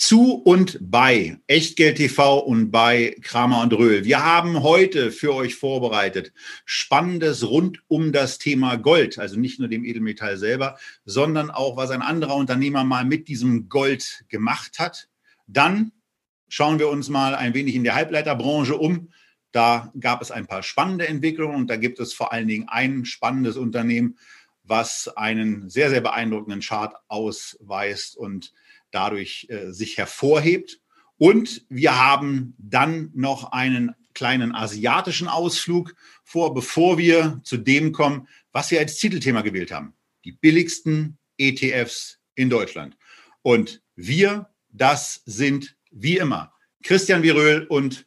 zu und bei Echtgeld TV und bei Kramer und Röhl. Wir haben heute für euch vorbereitet Spannendes rund um das Thema Gold, also nicht nur dem Edelmetall selber, sondern auch, was ein anderer Unternehmer mal mit diesem Gold gemacht hat. Dann schauen wir uns mal ein wenig in der Halbleiterbranche um. Da gab es ein paar spannende Entwicklungen und da gibt es vor allen Dingen ein spannendes Unternehmen, was einen sehr, sehr beeindruckenden Chart ausweist und dadurch äh, sich hervorhebt. Und wir haben dann noch einen kleinen asiatischen Ausflug vor, bevor wir zu dem kommen, was wir als Titelthema gewählt haben. Die billigsten ETFs in Deutschland. Und wir, das sind wie immer Christian Viröl und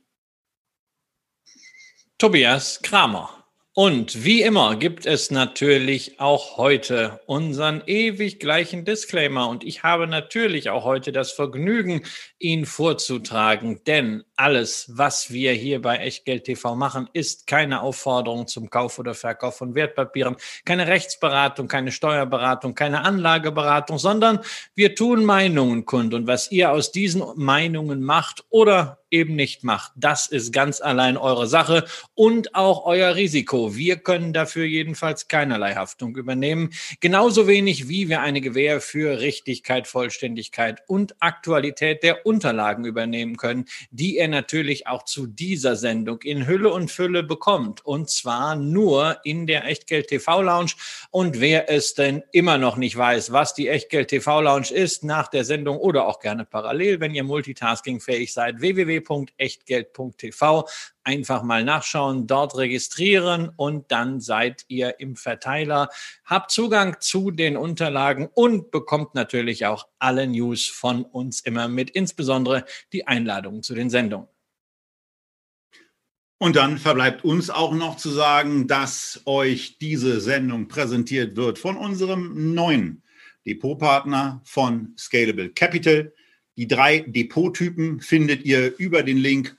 Tobias Kramer. Und wie immer gibt es natürlich auch heute unseren ewig gleichen Disclaimer. Und ich habe natürlich auch heute das Vergnügen, ihn vorzutragen. Denn alles, was wir hier bei Echtgeld TV machen, ist keine Aufforderung zum Kauf oder Verkauf von Wertpapieren, keine Rechtsberatung, keine Steuerberatung, keine Anlageberatung, sondern wir tun Meinungen kund. Und was ihr aus diesen Meinungen macht oder eben nicht macht. Das ist ganz allein eure Sache und auch euer Risiko. Wir können dafür jedenfalls keinerlei Haftung übernehmen. Genauso wenig wie wir eine Gewähr für Richtigkeit, Vollständigkeit und Aktualität der Unterlagen übernehmen können, die ihr natürlich auch zu dieser Sendung in Hülle und Fülle bekommt. Und zwar nur in der Echtgeld TV Lounge. Und wer es denn immer noch nicht weiß, was die Echtgeld TV Lounge ist, nach der Sendung oder auch gerne parallel, wenn ihr multitaskingfähig seid, www www.echtgeld.tv. Einfach mal nachschauen, dort registrieren und dann seid ihr im Verteiler, habt Zugang zu den Unterlagen und bekommt natürlich auch alle News von uns immer mit, insbesondere die Einladungen zu den Sendungen. Und dann verbleibt uns auch noch zu sagen, dass euch diese Sendung präsentiert wird von unserem neuen Depotpartner von Scalable Capital. Die drei Depottypen findet ihr über den Link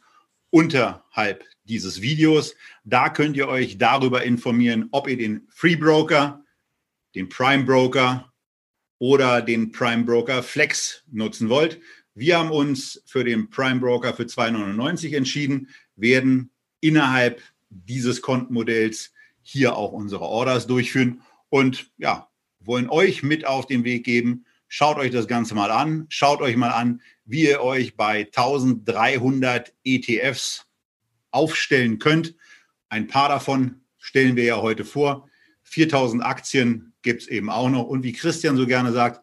unterhalb dieses Videos. Da könnt ihr euch darüber informieren, ob ihr den Free Broker, den Prime Broker oder den Prime Broker Flex nutzen wollt. Wir haben uns für den Prime Broker für 2,99 entschieden, werden innerhalb dieses Kontenmodells hier auch unsere Orders durchführen und ja, wollen euch mit auf den Weg geben, Schaut euch das Ganze mal an. Schaut euch mal an, wie ihr euch bei 1300 ETFs aufstellen könnt. Ein paar davon stellen wir ja heute vor. 4000 Aktien gibt es eben auch noch. Und wie Christian so gerne sagt,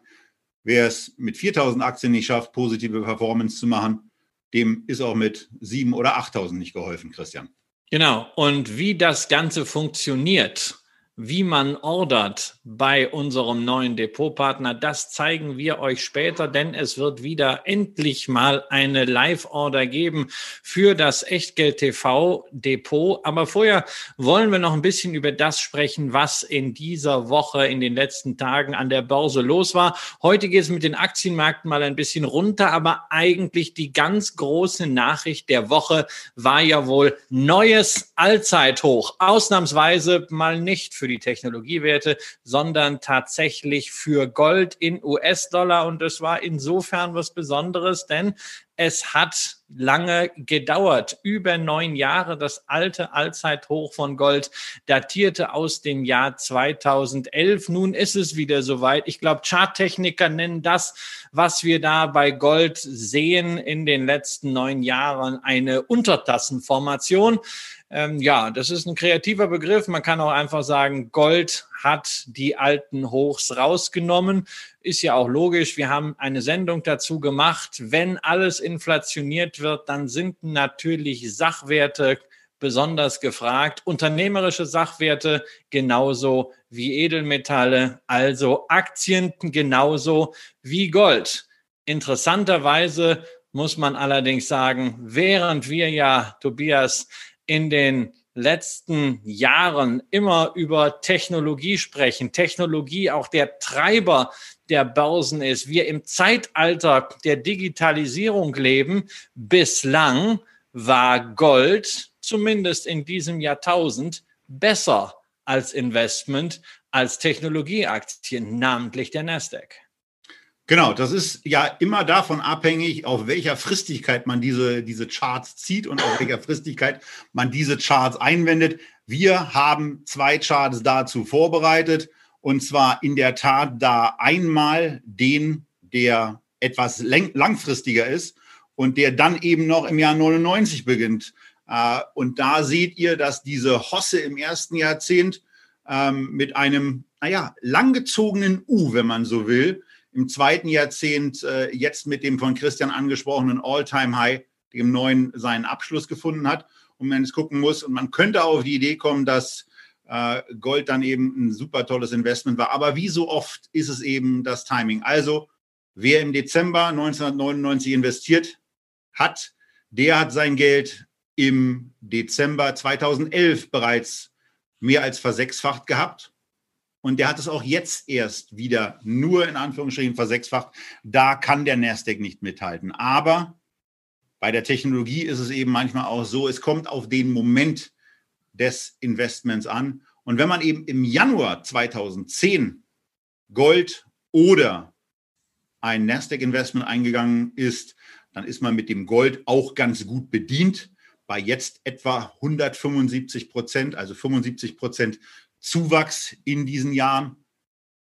wer es mit 4000 Aktien nicht schafft, positive Performance zu machen, dem ist auch mit 7.000 oder 8000 nicht geholfen, Christian. Genau. Und wie das Ganze funktioniert, wie man ordert bei unserem neuen Depotpartner, das zeigen wir euch später, denn es wird wieder endlich mal eine Live-Order geben für das Echtgeld TV Depot. Aber vorher wollen wir noch ein bisschen über das sprechen, was in dieser Woche, in den letzten Tagen an der Börse los war. Heute geht es mit den Aktienmärkten mal ein bisschen runter, aber eigentlich die ganz große Nachricht der Woche war ja wohl neues Allzeithoch. Ausnahmsweise mal nicht für die Technologiewerte, sondern tatsächlich für Gold in US-Dollar. Und das war insofern was Besonderes, denn es hat lange gedauert, über neun Jahre. Das alte Allzeithoch von Gold datierte aus dem Jahr 2011. Nun ist es wieder soweit. Ich glaube, Charttechniker nennen das, was wir da bei Gold sehen in den letzten neun Jahren, eine Untertassenformation. Ähm, ja, das ist ein kreativer Begriff. Man kann auch einfach sagen, Gold hat die alten Hochs rausgenommen. Ist ja auch logisch. Wir haben eine Sendung dazu gemacht. Wenn alles inflationiert wird, dann sind natürlich Sachwerte besonders gefragt. Unternehmerische Sachwerte genauso wie Edelmetalle, also Aktien genauso wie Gold. Interessanterweise muss man allerdings sagen, während wir ja, Tobias, in den letzten Jahren immer über Technologie sprechen, Technologie auch der Treiber der Börsen ist, wir im Zeitalter der Digitalisierung leben, bislang war Gold zumindest in diesem Jahrtausend besser als Investment als Technologieaktien, namentlich der Nasdaq. Genau, das ist ja immer davon abhängig, auf welcher Fristigkeit man diese, diese Charts zieht und auf welcher Fristigkeit man diese Charts einwendet. Wir haben zwei Charts dazu vorbereitet und zwar in der Tat da einmal den, der etwas langfristiger ist und der dann eben noch im Jahr 99 beginnt. Äh, und da seht ihr, dass diese Hosse im ersten Jahrzehnt ähm, mit einem, naja, langgezogenen U, wenn man so will, im zweiten Jahrzehnt äh, jetzt mit dem von Christian angesprochenen All-Time-High, dem neuen, seinen Abschluss gefunden hat. Und man es gucken muss, und man könnte auf die Idee kommen, dass äh, Gold dann eben ein super tolles Investment war. Aber wie so oft ist es eben das Timing. Also, wer im Dezember 1999 investiert hat, der hat sein Geld im Dezember 2011 bereits mehr als versechsfacht gehabt. Und der hat es auch jetzt erst wieder nur in Anführungsstrichen versechsfacht. Da kann der Nasdaq nicht mithalten. Aber bei der Technologie ist es eben manchmal auch so, es kommt auf den Moment des Investments an. Und wenn man eben im Januar 2010 Gold oder ein Nasdaq-Investment eingegangen ist, dann ist man mit dem Gold auch ganz gut bedient. Bei jetzt etwa 175 Prozent, also 75 Prozent Zuwachs in diesen Jahren.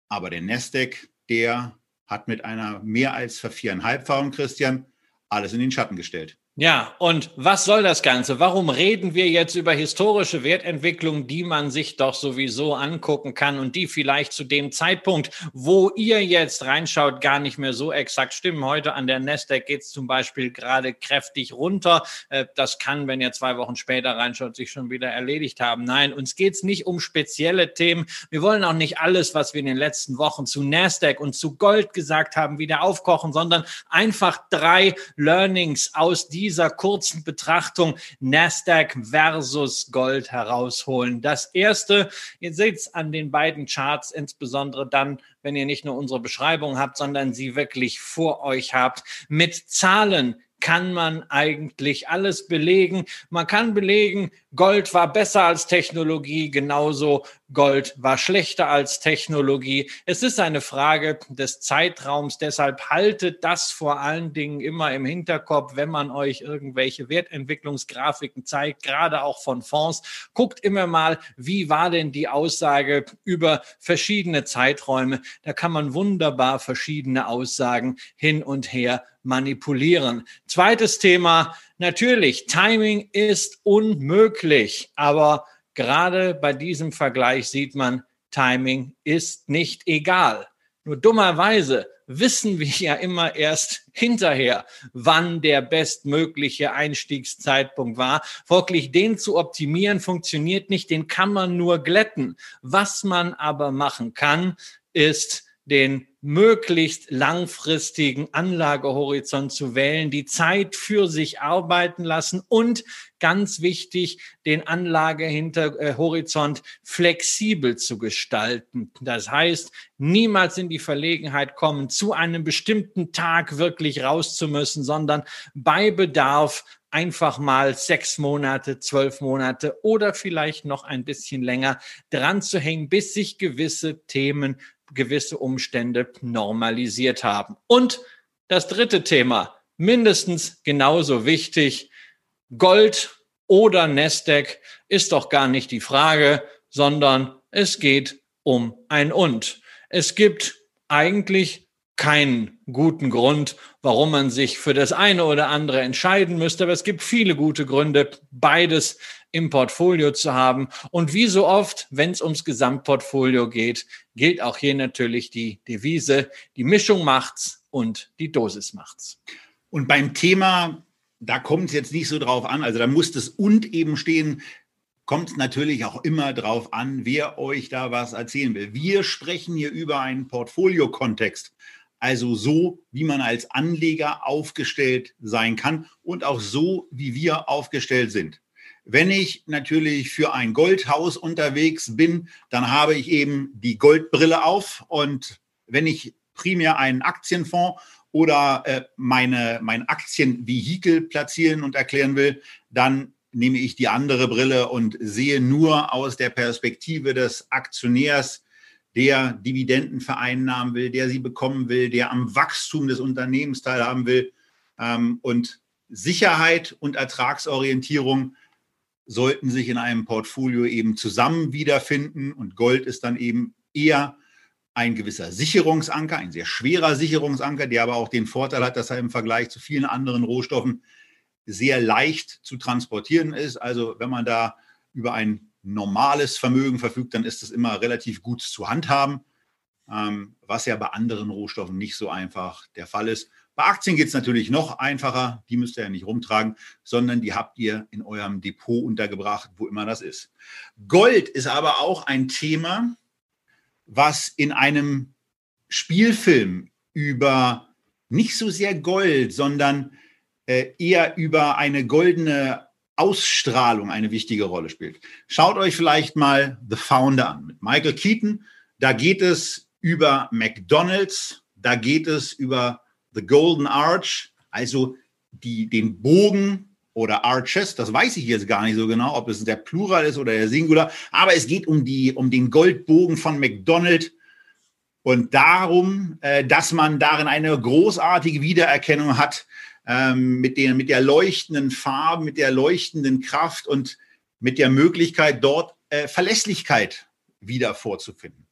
Aber der Nasdaq, der hat mit einer mehr als Verviereinhalbfachung, Christian, alles in den Schatten gestellt. Ja, und was soll das Ganze? Warum reden wir jetzt über historische Wertentwicklung, die man sich doch sowieso angucken kann und die vielleicht zu dem Zeitpunkt, wo ihr jetzt reinschaut, gar nicht mehr so exakt stimmen? Heute an der Nasdaq geht es zum Beispiel gerade kräftig runter. Äh, das kann, wenn ihr zwei Wochen später reinschaut, sich schon wieder erledigt haben. Nein, uns geht es nicht um spezielle Themen. Wir wollen auch nicht alles, was wir in den letzten Wochen zu Nasdaq und zu Gold gesagt haben, wieder aufkochen, sondern einfach drei Learnings aus diesem dieser kurzen Betrachtung Nasdaq versus Gold herausholen. Das erste, ihr seht es an den beiden Charts, insbesondere dann, wenn ihr nicht nur unsere Beschreibung habt, sondern sie wirklich vor euch habt, mit Zahlen kann man eigentlich alles belegen. Man kann belegen, Gold war besser als Technologie, genauso Gold war schlechter als Technologie. Es ist eine Frage des Zeitraums, deshalb haltet das vor allen Dingen immer im Hinterkopf, wenn man euch irgendwelche Wertentwicklungsgrafiken zeigt, gerade auch von Fonds. Guckt immer mal, wie war denn die Aussage über verschiedene Zeiträume. Da kann man wunderbar verschiedene Aussagen hin und her manipulieren. Zweites Thema, natürlich, Timing ist unmöglich, aber gerade bei diesem Vergleich sieht man, Timing ist nicht egal. Nur dummerweise wissen wir ja immer erst hinterher, wann der bestmögliche Einstiegszeitpunkt war. Folglich den zu optimieren funktioniert nicht, den kann man nur glätten. Was man aber machen kann, ist den möglichst langfristigen Anlagehorizont zu wählen, die Zeit für sich arbeiten lassen und ganz wichtig, den Anlagehorizont flexibel zu gestalten. Das heißt, niemals in die Verlegenheit kommen, zu einem bestimmten Tag wirklich raus zu müssen, sondern bei Bedarf einfach mal sechs Monate, zwölf Monate oder vielleicht noch ein bisschen länger dran zu hängen, bis sich gewisse Themen gewisse Umstände normalisiert haben. Und das dritte Thema, mindestens genauso wichtig, Gold oder Nasdaq ist doch gar nicht die Frage, sondern es geht um ein Und. Es gibt eigentlich keinen guten Grund, warum man sich für das eine oder andere entscheiden müsste, aber es gibt viele gute Gründe, beides im Portfolio zu haben. Und wie so oft, wenn es ums Gesamtportfolio geht, gilt auch hier natürlich die Devise, die Mischung macht's und die Dosis macht's. Und beim Thema, da kommt es jetzt nicht so drauf an, also da muss das und eben stehen, kommt es natürlich auch immer drauf an, wer euch da was erzählen will. Wir sprechen hier über einen Portfolio-Kontext. Also so, wie man als Anleger aufgestellt sein kann und auch so, wie wir aufgestellt sind. Wenn ich natürlich für ein Goldhaus unterwegs bin, dann habe ich eben die Goldbrille auf. Und wenn ich primär einen Aktienfonds oder äh, meine, mein Aktienvehikel platzieren und erklären will, dann nehme ich die andere Brille und sehe nur aus der Perspektive des Aktionärs, der Dividenden vereinnahmen will, der sie bekommen will, der am Wachstum des Unternehmens teilhaben will. Ähm, und Sicherheit und Ertragsorientierung sollten sich in einem Portfolio eben zusammen wiederfinden. Und Gold ist dann eben eher ein gewisser Sicherungsanker, ein sehr schwerer Sicherungsanker, der aber auch den Vorteil hat, dass er im Vergleich zu vielen anderen Rohstoffen sehr leicht zu transportieren ist. Also wenn man da über ein normales Vermögen verfügt, dann ist es immer relativ gut zu handhaben, ähm, was ja bei anderen Rohstoffen nicht so einfach der Fall ist. Bei Aktien geht es natürlich noch einfacher. Die müsst ihr ja nicht rumtragen, sondern die habt ihr in eurem Depot untergebracht, wo immer das ist. Gold ist aber auch ein Thema, was in einem Spielfilm über nicht so sehr Gold, sondern äh, eher über eine goldene Ausstrahlung eine wichtige Rolle spielt. Schaut euch vielleicht mal The Founder an mit Michael Keaton. Da geht es über McDonald's, da geht es über The Golden Arch, also die, den Bogen oder Arches, das weiß ich jetzt gar nicht so genau, ob es der Plural ist oder der Singular, aber es geht um, die, um den Goldbogen von McDonald und darum, äh, dass man darin eine großartige Wiedererkennung hat ähm, mit, den, mit der leuchtenden Farbe, mit der leuchtenden Kraft und mit der Möglichkeit, dort äh, Verlässlichkeit wieder vorzufinden.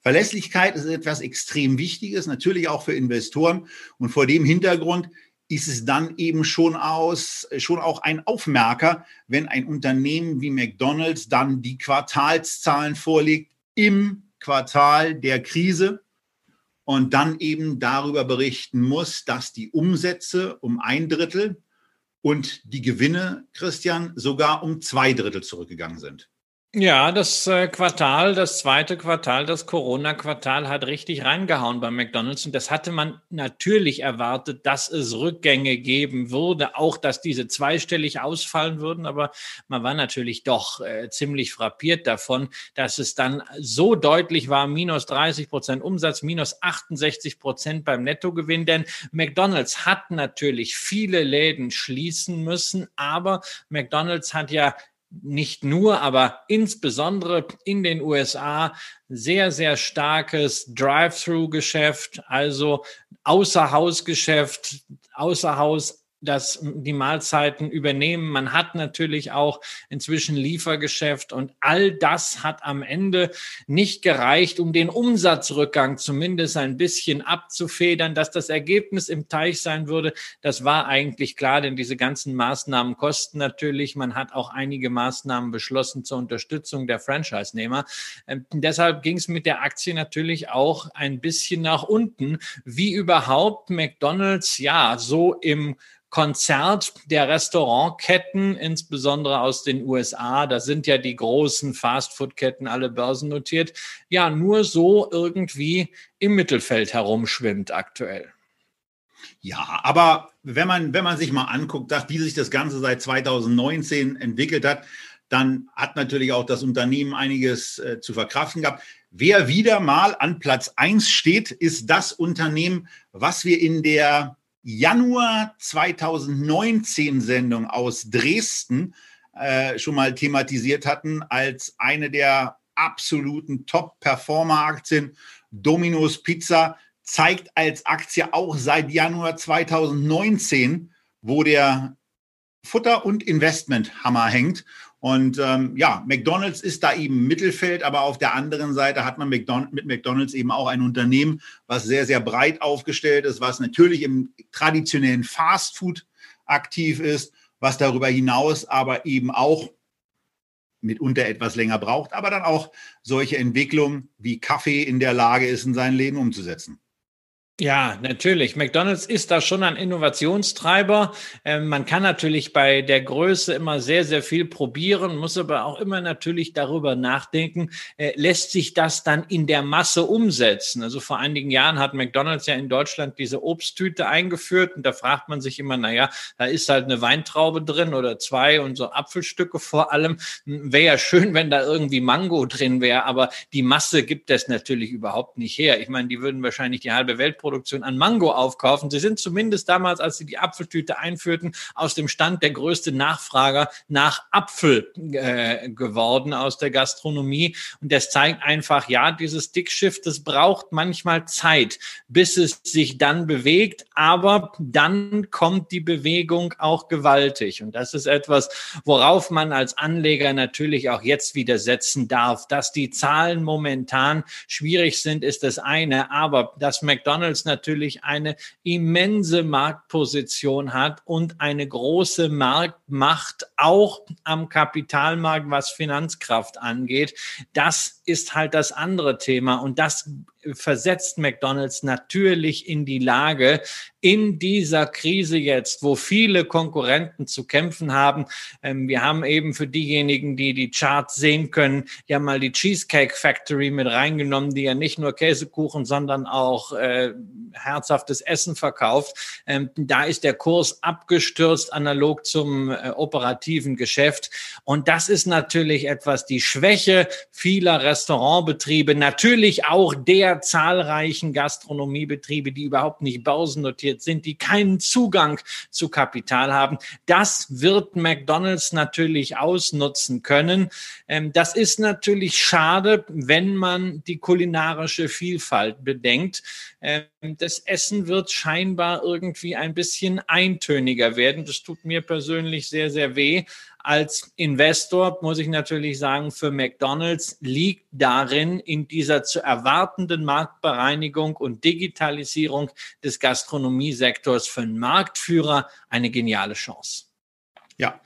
Verlässlichkeit ist etwas extrem Wichtiges, natürlich auch für Investoren. Und vor dem Hintergrund ist es dann eben schon aus, schon auch ein Aufmerker, wenn ein Unternehmen wie McDonald's dann die Quartalszahlen vorlegt im Quartal der Krise und dann eben darüber berichten muss, dass die Umsätze um ein Drittel und die Gewinne, Christian, sogar um zwei Drittel zurückgegangen sind. Ja, das äh, Quartal, das zweite Quartal, das Corona-Quartal hat richtig reingehauen bei McDonald's. Und das hatte man natürlich erwartet, dass es Rückgänge geben würde, auch dass diese zweistellig ausfallen würden. Aber man war natürlich doch äh, ziemlich frappiert davon, dass es dann so deutlich war, minus 30 Prozent Umsatz, minus 68 Prozent beim Nettogewinn. Denn McDonald's hat natürlich viele Läden schließen müssen, aber McDonald's hat ja nicht nur, aber insbesondere in den USA sehr, sehr starkes Drive-Through-Geschäft, also Außerhausgeschäft, Außerhaus das die Mahlzeiten übernehmen. Man hat natürlich auch inzwischen Liefergeschäft und all das hat am Ende nicht gereicht, um den Umsatzrückgang zumindest ein bisschen abzufedern, dass das Ergebnis im Teich sein würde. Das war eigentlich klar, denn diese ganzen Maßnahmen kosten natürlich. Man hat auch einige Maßnahmen beschlossen zur Unterstützung der Franchise-Nehmer. Ähm, deshalb ging es mit der Aktie natürlich auch ein bisschen nach unten, wie überhaupt McDonald's ja so im Konzert der Restaurantketten, insbesondere aus den USA, da sind ja die großen Fastfood-Ketten alle börsennotiert, ja nur so irgendwie im Mittelfeld herumschwimmt aktuell. Ja, aber wenn man, wenn man sich mal anguckt, wie sich das Ganze seit 2019 entwickelt hat, dann hat natürlich auch das Unternehmen einiges äh, zu verkraften gehabt. Wer wieder mal an Platz 1 steht, ist das Unternehmen, was wir in der Januar 2019 Sendung aus Dresden äh, schon mal thematisiert hatten als eine der absoluten Top-Performer-Aktien. Domino's Pizza zeigt als Aktie auch seit Januar 2019, wo der Futter- und Investmenthammer hängt. Und ähm, ja, McDonald's ist da eben Mittelfeld, aber auf der anderen Seite hat man McDonald, mit McDonald's eben auch ein Unternehmen, was sehr, sehr breit aufgestellt ist, was natürlich im traditionellen Fastfood aktiv ist, was darüber hinaus aber eben auch mitunter etwas länger braucht, aber dann auch solche Entwicklungen wie Kaffee in der Lage ist, in seinen Läden umzusetzen. Ja, natürlich. McDonald's ist da schon ein Innovationstreiber. Ähm, man kann natürlich bei der Größe immer sehr, sehr viel probieren, muss aber auch immer natürlich darüber nachdenken, äh, lässt sich das dann in der Masse umsetzen? Also vor einigen Jahren hat McDonald's ja in Deutschland diese Obsttüte eingeführt und da fragt man sich immer, na ja, da ist halt eine Weintraube drin oder zwei und so Apfelstücke vor allem. Hm, wäre ja schön, wenn da irgendwie Mango drin wäre, aber die Masse gibt es natürlich überhaupt nicht her. Ich meine, die würden wahrscheinlich die halbe Welt Produktion an Mango aufkaufen. Sie sind zumindest damals, als sie die Apfeltüte einführten, aus dem Stand der größte Nachfrager nach Apfel äh, geworden aus der Gastronomie. Und das zeigt einfach, ja, dieses Dickschiff, das braucht manchmal Zeit, bis es sich dann bewegt. Aber dann kommt die Bewegung auch gewaltig. Und das ist etwas, worauf man als Anleger natürlich auch jetzt wieder setzen darf. Dass die Zahlen momentan schwierig sind, ist das eine. Aber dass McDonald's McDonald's natürlich eine immense Marktposition hat und eine große Marktmacht auch am Kapitalmarkt, was Finanzkraft angeht. Das ist halt das andere Thema und das versetzt McDonald's natürlich in die Lage, in dieser Krise jetzt, wo viele Konkurrenten zu kämpfen haben. Ähm, wir haben eben für diejenigen, die die Charts sehen können, ja mal die Cheesecake Factory mit reingenommen, die ja nicht nur Käsekuchen, sondern auch äh, herzhaftes Essen verkauft. Ähm, da ist der Kurs abgestürzt, analog zum äh, operativen Geschäft. Und das ist natürlich etwas, die Schwäche vieler Restaurantbetriebe, natürlich auch der zahlreichen Gastronomiebetriebe, die überhaupt nicht börsennotiert sind, die keinen Zugang zu Kapital haben. Das wird McDonald's natürlich ausnutzen können. Ähm, das ist natürlich schade, wenn man die kulinarische Vielfalt bedenkt. Ähm, das Essen wird scheinbar irgendwie ein bisschen eintöniger werden. Das tut mir persönlich sehr, sehr weh. Als Investor muss ich natürlich sagen, für McDonald's liegt darin, in dieser zu erwartenden Marktbereinigung und Digitalisierung des Gastronomiesektors für einen Marktführer eine geniale Chance. Ja,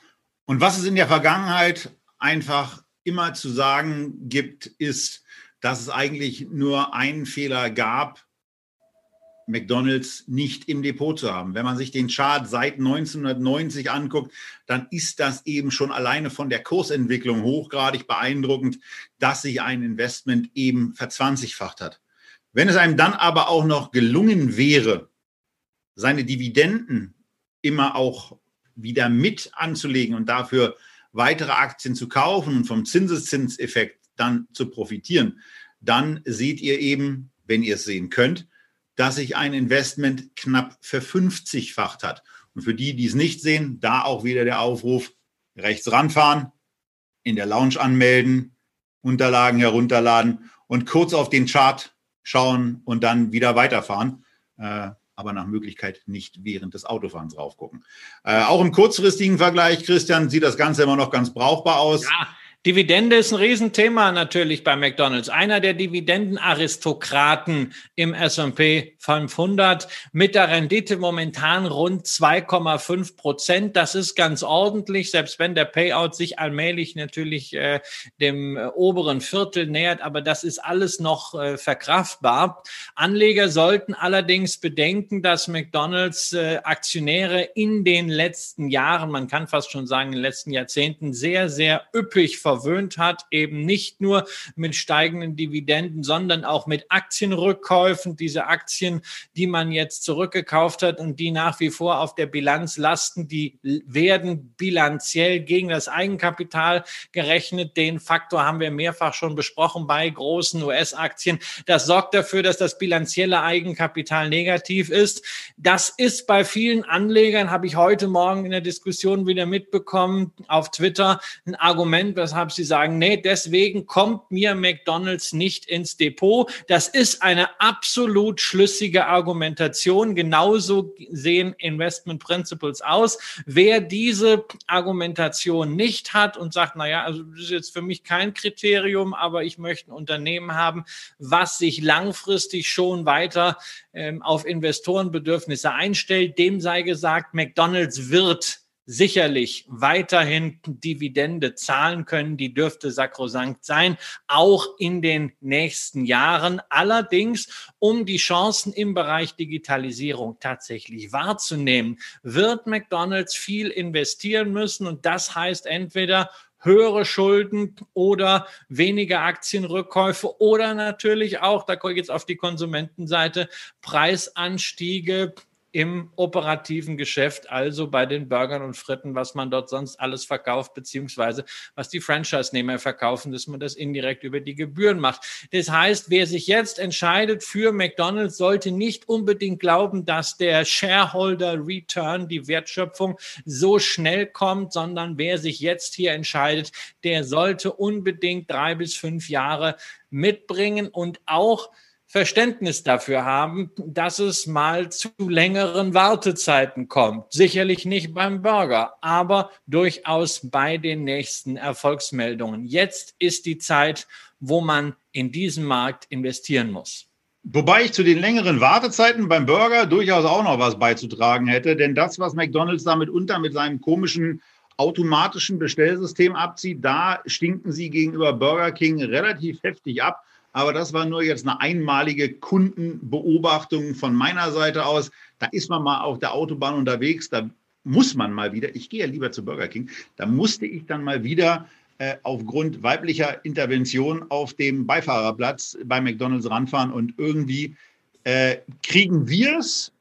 und was es in der Vergangenheit einfach immer zu sagen gibt, ist, dass es eigentlich nur einen Fehler gab, McDonald's nicht im Depot zu haben. Wenn man sich den Chart seit 1990 anguckt, dann ist das eben schon alleine von der Kursentwicklung hochgradig beeindruckend, dass sich ein Investment eben verzwanzigfacht hat. Wenn es einem dann aber auch noch gelungen wäre, seine Dividenden immer auch wieder mit anzulegen und dafür weitere Aktien zu kaufen und vom Zinseszinseffekt dann zu profitieren, dann seht ihr eben, wenn ihr es sehen könnt, dass sich ein Investment knapp verfünfzigfacht hat. Und für die, die es nicht sehen, da auch wieder der Aufruf, rechts ranfahren, in der Lounge anmelden, Unterlagen herunterladen und kurz auf den Chart schauen und dann wieder weiterfahren. Äh, aber nach Möglichkeit nicht während des Autofahrens raufgucken. Äh, auch im kurzfristigen Vergleich, Christian, sieht das Ganze immer noch ganz brauchbar aus. Ja, Dividende ist ein Riesenthema natürlich bei McDonald's. Einer der Dividendenaristokraten im S&P 500 mit der Rendite momentan rund 2,5 Prozent. Das ist ganz ordentlich, selbst wenn der Payout sich allmählich natürlich äh, dem äh, oberen Viertel nähert. Aber das ist alles noch äh, verkraftbar. Anleger sollten allerdings bedenken, dass McDonald's äh, Aktionäre in den letzten Jahren, man kann fast schon sagen in den letzten Jahrzehnten, sehr, sehr üppig verwöhnt hat, eben nicht nur mit steigenden Dividenden, sondern auch mit Aktienrückkäufen. Diese Aktien, die man jetzt zurückgekauft hat und die nach wie vor auf der Bilanz lasten, die werden bilanziell gegen das Eigenkapital gerechnet. Den Faktor haben wir mehrfach schon besprochen bei großen US-Aktien. Das sorgt dafür, dass das bilanzielle Eigenkapital negativ ist. Das ist bei vielen Anlegern, habe ich heute Morgen in der Diskussion wieder mitbekommen, auf Twitter ein Argument, weshalb habe, sie sagen, nee, deswegen kommt mir McDonald's nicht ins Depot. Das ist eine absolut schlüssige Argumentation. Genauso sehen Investment Principles aus. Wer diese Argumentation nicht hat und sagt, na ja, also das ist jetzt für mich kein Kriterium, aber ich möchte ein Unternehmen haben, was sich langfristig schon weiter ähm, auf Investorenbedürfnisse einstellt, dem sei gesagt, McDonald's wird sicherlich weiterhin Dividende zahlen können. Die dürfte sakrosankt sein, auch in den nächsten Jahren. Allerdings, um die Chancen im Bereich Digitalisierung tatsächlich wahrzunehmen, wird McDonald's viel investieren müssen. Und das heißt entweder höhere Schulden oder weniger Aktienrückkäufe oder natürlich auch, da geht es auf die Konsumentenseite, Preisanstiege, im operativen Geschäft, also bei den Burgern und Fritten, was man dort sonst alles verkauft, beziehungsweise was die Franchise-Nehmer verkaufen, dass man das indirekt über die Gebühren macht. Das heißt, wer sich jetzt entscheidet für McDonald's, sollte nicht unbedingt glauben, dass der Shareholder Return, die Wertschöpfung, so schnell kommt, sondern wer sich jetzt hier entscheidet, der sollte unbedingt drei bis fünf Jahre mitbringen und auch Verständnis dafür haben, dass es mal zu längeren Wartezeiten kommt. Sicherlich nicht beim Burger, aber durchaus bei den nächsten Erfolgsmeldungen. Jetzt ist die Zeit, wo man in diesen Markt investieren muss. Wobei ich zu den längeren Wartezeiten beim Burger durchaus auch noch was beizutragen hätte, denn das, was McDonald's damit unter mit seinem komischen automatischen Bestellsystem abzieht, da stinken sie gegenüber Burger King relativ heftig ab. Aber das war nur jetzt eine einmalige Kundenbeobachtung von meiner Seite aus. Da ist man mal auf der Autobahn unterwegs, da muss man mal wieder, ich gehe ja lieber zu Burger King, da musste ich dann mal wieder äh, aufgrund weiblicher Intervention auf dem Beifahrerplatz bei McDonald's ranfahren und irgendwie äh, kriegen wir es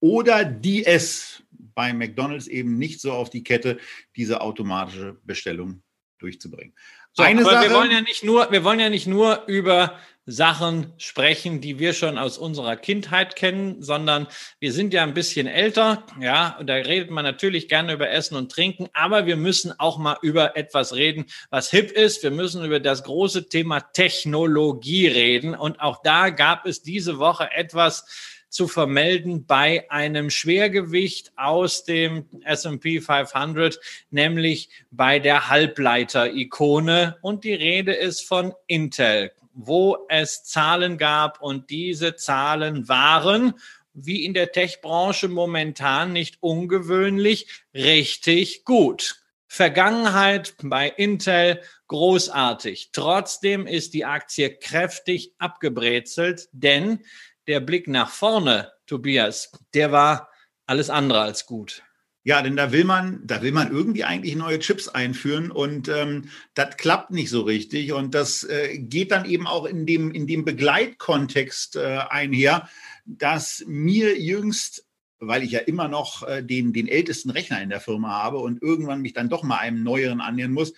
oder die es bei McDonald's eben nicht so auf die Kette, diese automatische Bestellung durchzubringen. So, Eine Sache, wir wollen ja nicht nur, wir wollen ja nicht nur über Sachen sprechen, die wir schon aus unserer Kindheit kennen, sondern wir sind ja ein bisschen älter, ja, und da redet man natürlich gerne über Essen und Trinken, aber wir müssen auch mal über etwas reden, was hip ist. Wir müssen über das große Thema Technologie reden und auch da gab es diese Woche etwas, zu vermelden bei einem Schwergewicht aus dem S&P 500, nämlich bei der Halbleiter-Ikone. Und die Rede ist von Intel, wo es Zahlen gab und diese Zahlen waren, wie in der Tech-Branche momentan nicht ungewöhnlich, richtig gut. Vergangenheit bei Intel großartig. Trotzdem ist die Aktie kräftig abgebrezelt, denn der Blick nach vorne, Tobias, der war alles andere als gut. Ja, denn da will man, da will man irgendwie eigentlich neue Chips einführen und ähm, das klappt nicht so richtig und das äh, geht dann eben auch in dem in dem Begleitkontext äh, einher, dass mir jüngst, weil ich ja immer noch äh, den den ältesten Rechner in der Firma habe und irgendwann mich dann doch mal einem neueren annähern muss,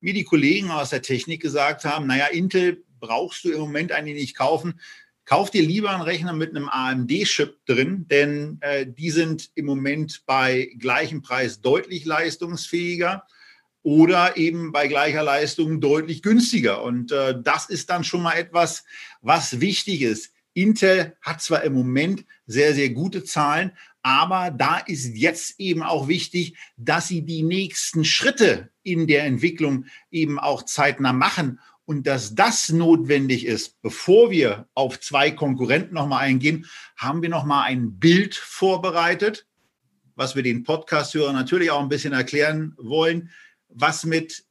mir die Kollegen aus der Technik gesagt haben, naja, Intel brauchst du im Moment eigentlich nicht kaufen Kauf dir lieber einen Rechner mit einem AMD-Chip drin, denn äh, die sind im Moment bei gleichem Preis deutlich leistungsfähiger oder eben bei gleicher Leistung deutlich günstiger. Und äh, das ist dann schon mal etwas, was wichtig ist. Intel hat zwar im Moment sehr, sehr gute Zahlen, aber da ist jetzt eben auch wichtig, dass sie die nächsten Schritte in der Entwicklung eben auch zeitnah machen und dass das notwendig ist, bevor wir auf zwei Konkurrenten nochmal eingehen, haben wir nochmal ein Bild vorbereitet, was wir den Podcast-Hörern natürlich auch ein bisschen erklären wollen, was mit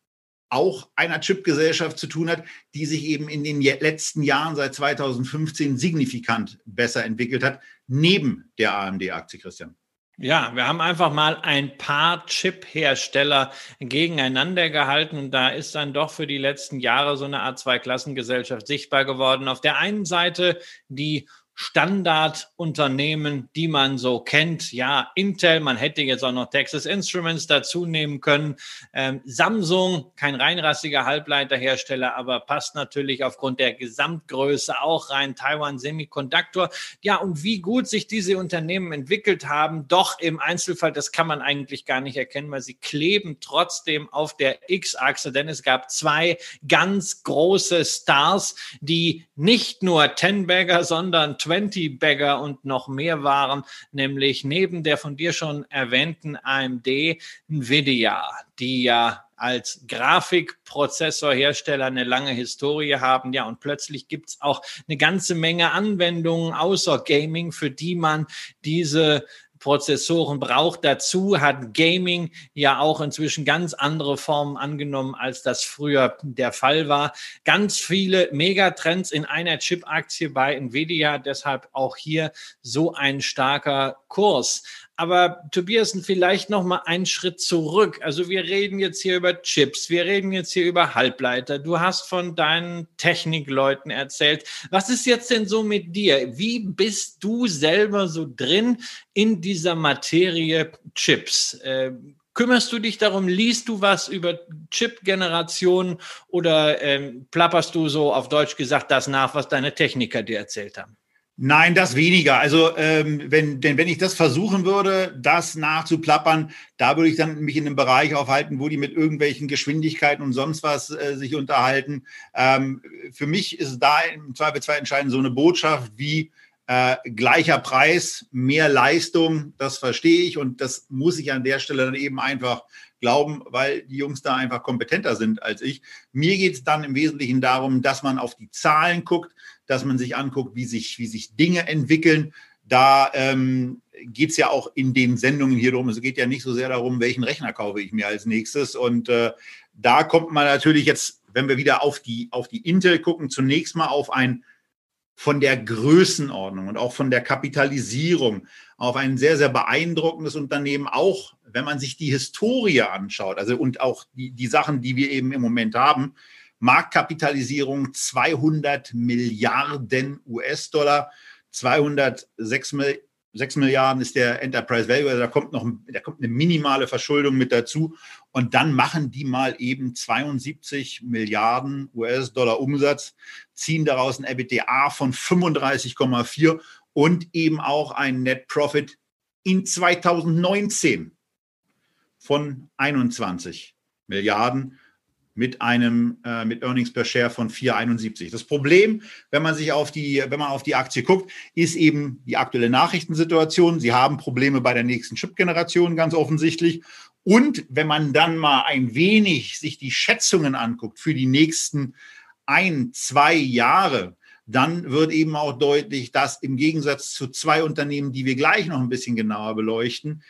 auch einer Chip-Gesellschaft zu tun hat, die sich eben in den letzten Jahren seit 2015 signifikant besser entwickelt hat, neben der AMD-Aktie, Christian. Ja, wir haben einfach mal ein paar Chip-Hersteller gegeneinander gehalten und da ist dann doch für die letzten Jahre so eine Art Zweiklassengesellschaft sichtbar geworden. Auf der einen Seite die Standardunternehmen, die man so kennt. Ja, Intel, man hätte jetzt auch noch Texas Instruments dazu nehmen können. Ähm, Samsung, kein reinrassiger Halbleiterhersteller, aber passt natürlich aufgrund der Gesamtgröße auch rein. Taiwan Semiconductor. Ja, und wie gut sich diese Unternehmen entwickelt haben, doch im Einzelfall, das kann man eigentlich gar nicht erkennen, weil sie kleben trotzdem auf der X-Achse, denn es gab zwei ganz große Stars, die nicht nur Ten-Bagger, sondern 20-Bagger und noch mehr waren, nämlich neben der von dir schon erwähnten AMD Nvidia, die ja als Grafikprozessorhersteller eine lange Historie haben. Ja, und plötzlich gibt's auch eine ganze Menge Anwendungen außer Gaming, für die man diese Prozessoren braucht. Dazu hat Gaming ja auch inzwischen ganz andere Formen angenommen, als das früher der Fall war. Ganz viele Megatrends in einer Chip-Aktie bei Nvidia, deshalb auch hier so ein starker Kurs. Aber Tobias, vielleicht noch mal einen Schritt zurück. Also wir reden jetzt hier über Chips, wir reden jetzt hier über Halbleiter. Du hast von deinen Technikleuten erzählt. Was ist jetzt denn so mit dir? Wie bist du selber so drin in dieser Materie Chips? Äh, kümmerst du dich darum? Liest du was über Chip-Generationen oder ähm, plapperst du so auf Deutsch gesagt das nach, was deine Techniker dir erzählt haben? Nein, das weniger. Also ähm, wenn, denn wenn ich das versuchen würde, das nachzuplappern, da würde ich dann mich in einem Bereich aufhalten, wo die mit irgendwelchen Geschwindigkeiten und sonst was äh, sich unterhalten. Ähm, für mich ist da im Zweifelsfall entscheidend so eine Botschaft wie äh, gleicher Preis, mehr Leistung, das verstehe ich und das muss ich an der Stelle dann eben einfach glauben, weil die Jungs da einfach kompetenter sind als ich. Mir geht es dann im Wesentlichen darum, dass man auf die Zahlen guckt, dass man sich anguckt, wie sich, wie sich Dinge entwickeln. Da ähm, geht es ja auch in den Sendungen hier drum. Es geht ja nicht so sehr darum, welchen Rechner kaufe ich mir als nächstes. Und äh, da kommt man natürlich jetzt, wenn wir wieder auf die, auf die Intel gucken, zunächst mal auf ein von der Größenordnung und auch von der Kapitalisierung auf ein sehr, sehr beeindruckendes Unternehmen, auch wenn man sich die Historie anschaut, also und auch die, die Sachen, die wir eben im Moment haben, Marktkapitalisierung 200 Milliarden US-Dollar, 206 6 Milliarden ist der Enterprise Value, also da kommt noch da kommt eine minimale Verschuldung mit dazu. Und dann machen die mal eben 72 Milliarden US-Dollar Umsatz, ziehen daraus ein EBITDA von 35,4 und eben auch ein Net Profit in 2019 von 21 Milliarden mit einem äh, mit Earnings per Share von 4,71. Das Problem, wenn man sich auf die, wenn man auf die Aktie guckt, ist eben die aktuelle Nachrichtensituation. Sie haben Probleme bei der nächsten Chip-Generation ganz offensichtlich. Und wenn man dann mal ein wenig sich die Schätzungen anguckt für die nächsten ein, zwei Jahre, dann wird eben auch deutlich, dass im Gegensatz zu zwei Unternehmen, die wir gleich noch ein bisschen genauer beleuchten,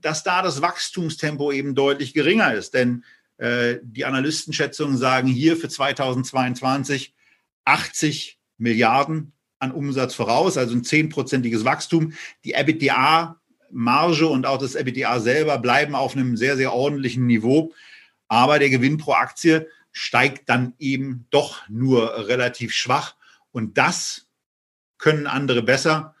dass da das Wachstumstempo eben deutlich geringer ist. Denn die Analystenschätzungen sagen hier für 2022 80 Milliarden an Umsatz voraus, also ein zehnprozentiges Wachstum. Die EBITDA-Marge und auch das EBITDA selber bleiben auf einem sehr, sehr ordentlichen Niveau. Aber der Gewinn pro Aktie steigt dann eben doch nur relativ schwach. Und das können andere besser.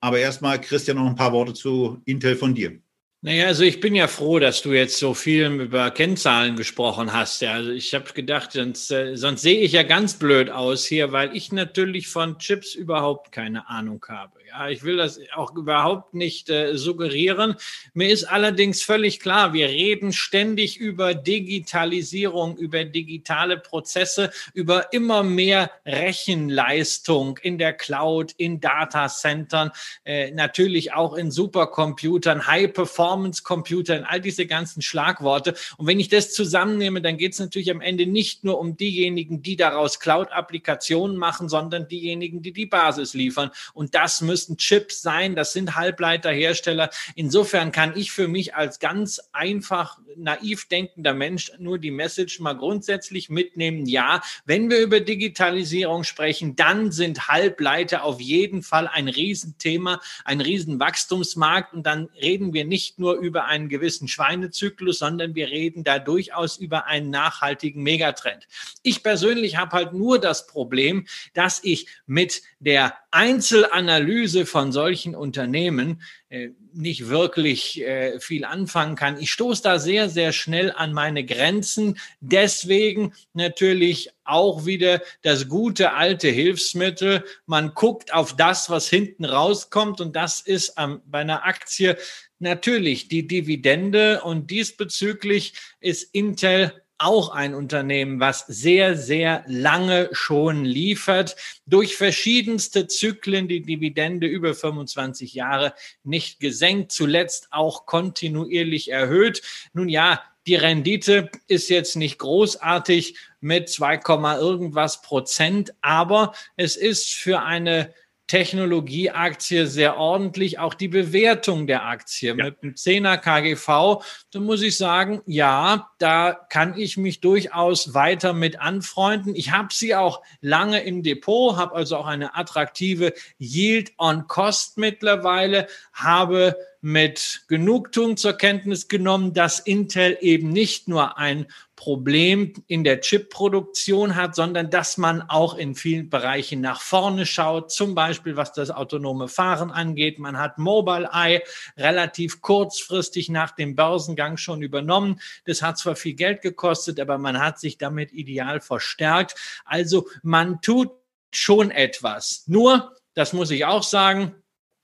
Aber erstmal, Christian, noch ein paar Worte zu Intel von dir. Naja, also ich bin ja froh, dass du jetzt so viel über Kennzahlen gesprochen hast. Ja, also ich habe gedacht, sonst, äh, sonst sehe ich ja ganz blöd aus hier, weil ich natürlich von Chips überhaupt keine Ahnung habe. Ich will das auch überhaupt nicht äh, suggerieren. Mir ist allerdings völlig klar, wir reden ständig über Digitalisierung, über digitale Prozesse, über immer mehr Rechenleistung in der Cloud, in Datacentern, äh, natürlich auch in Supercomputern, High-Performance-Computern, all diese ganzen Schlagworte. Und wenn ich das zusammennehme, dann geht es natürlich am Ende nicht nur um diejenigen, die daraus Cloud-Applikationen machen, sondern diejenigen, die die Basis liefern. Und das müssen müssen Chips sein, das sind Halbleiterhersteller. Insofern kann ich für mich als ganz einfach naiv denkender Mensch nur die Message mal grundsätzlich mitnehmen. Ja, wenn wir über Digitalisierung sprechen, dann sind Halbleiter auf jeden Fall ein Riesenthema, ein Riesenwachstumsmarkt. Und dann reden wir nicht nur über einen gewissen Schweinezyklus, sondern wir reden da durchaus über einen nachhaltigen Megatrend. Ich persönlich habe halt nur das Problem, dass ich mit der Einzelanalyse von solchen Unternehmen äh, nicht wirklich äh, viel anfangen kann. Ich stoße da sehr, sehr schnell an meine Grenzen. Deswegen natürlich auch wieder das gute alte Hilfsmittel. Man guckt auf das, was hinten rauskommt und das ist ähm, bei einer Aktie natürlich die Dividende und diesbezüglich ist Intel auch ein Unternehmen, was sehr, sehr lange schon liefert, durch verschiedenste Zyklen die Dividende über 25 Jahre nicht gesenkt, zuletzt auch kontinuierlich erhöht. Nun ja, die Rendite ist jetzt nicht großartig mit 2, irgendwas Prozent, aber es ist für eine Technologieaktie sehr ordentlich. Auch die Bewertung der Aktie ja. mit einem 10er KGV, da muss ich sagen, ja, da kann ich mich durchaus weiter mit anfreunden. Ich habe sie auch lange im Depot, habe also auch eine attraktive Yield on Cost mittlerweile, habe mit Genugtuung zur Kenntnis genommen, dass Intel eben nicht nur ein Problem in der Chipproduktion hat, sondern dass man auch in vielen Bereichen nach vorne schaut, zum Beispiel was das autonome Fahren angeht. Man hat Mobileye relativ kurzfristig nach dem Börsengang schon übernommen. Das hat zwar viel Geld gekostet, aber man hat sich damit ideal verstärkt. Also man tut schon etwas. Nur, das muss ich auch sagen,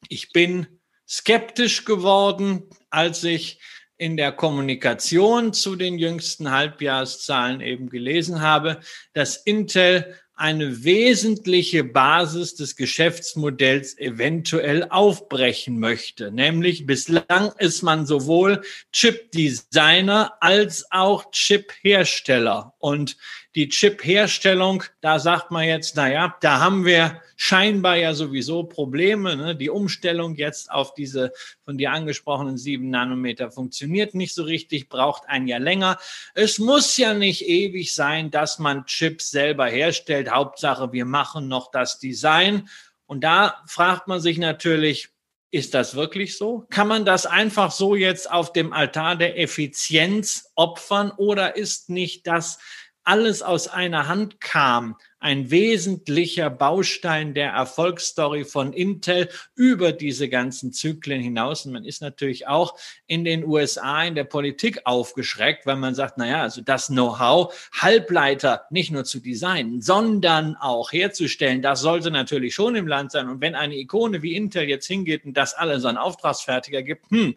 ich bin skeptisch geworden, als ich in der Kommunikation zu den jüngsten Halbjahreszahlen eben gelesen habe, dass Intel eine wesentliche Basis des Geschäftsmodells eventuell aufbrechen möchte. Nämlich bislang ist man sowohl Chip-Designer als auch Chip-Hersteller. Und die Chip-Herstellung, da sagt man jetzt, na ja, da haben wir scheinbar ja sowieso Probleme. Ne? Die Umstellung jetzt auf diese von dir angesprochenen sieben Nanometer funktioniert nicht so richtig, braucht ein Jahr länger. Es muss ja nicht ewig sein, dass man Chips selber herstellt. Hauptsache, wir machen noch das Design. Und da fragt man sich natürlich, ist das wirklich so? Kann man das einfach so jetzt auf dem Altar der Effizienz opfern oder ist nicht das alles aus einer Hand kam, ein wesentlicher Baustein der Erfolgsstory von Intel über diese ganzen Zyklen hinaus. Und man ist natürlich auch in den USA in der Politik aufgeschreckt, weil man sagt, naja, also das Know-how, Halbleiter nicht nur zu designen, sondern auch herzustellen, das sollte natürlich schon im Land sein. Und wenn eine Ikone wie Intel jetzt hingeht und das alles an Auftragsfertiger gibt, hm,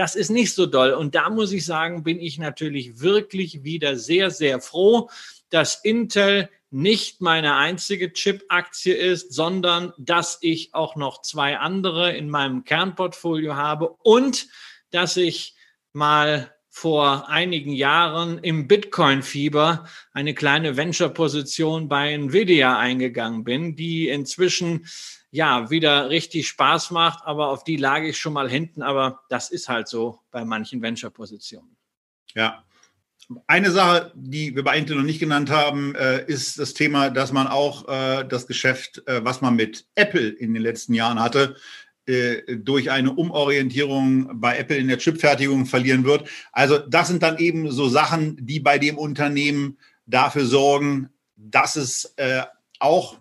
das ist nicht so doll. Und da muss ich sagen, bin ich natürlich wirklich wieder sehr, sehr froh, dass Intel nicht meine einzige Chip-Aktie ist, sondern dass ich auch noch zwei andere in meinem Kernportfolio habe und dass ich mal vor einigen Jahren im Bitcoin-Fieber eine kleine Venture-Position bei Nvidia eingegangen bin, die inzwischen ja, wieder richtig Spaß macht, aber auf die lag ich schon mal hinten, aber das ist halt so bei manchen Venture-Positionen. Ja. Eine Sache, die wir bei Intel noch nicht genannt haben, äh, ist das Thema, dass man auch äh, das Geschäft, äh, was man mit Apple in den letzten Jahren hatte, durch eine Umorientierung bei Apple in der Chipfertigung verlieren wird. Also das sind dann eben so Sachen, die bei dem Unternehmen dafür sorgen, dass es äh, auch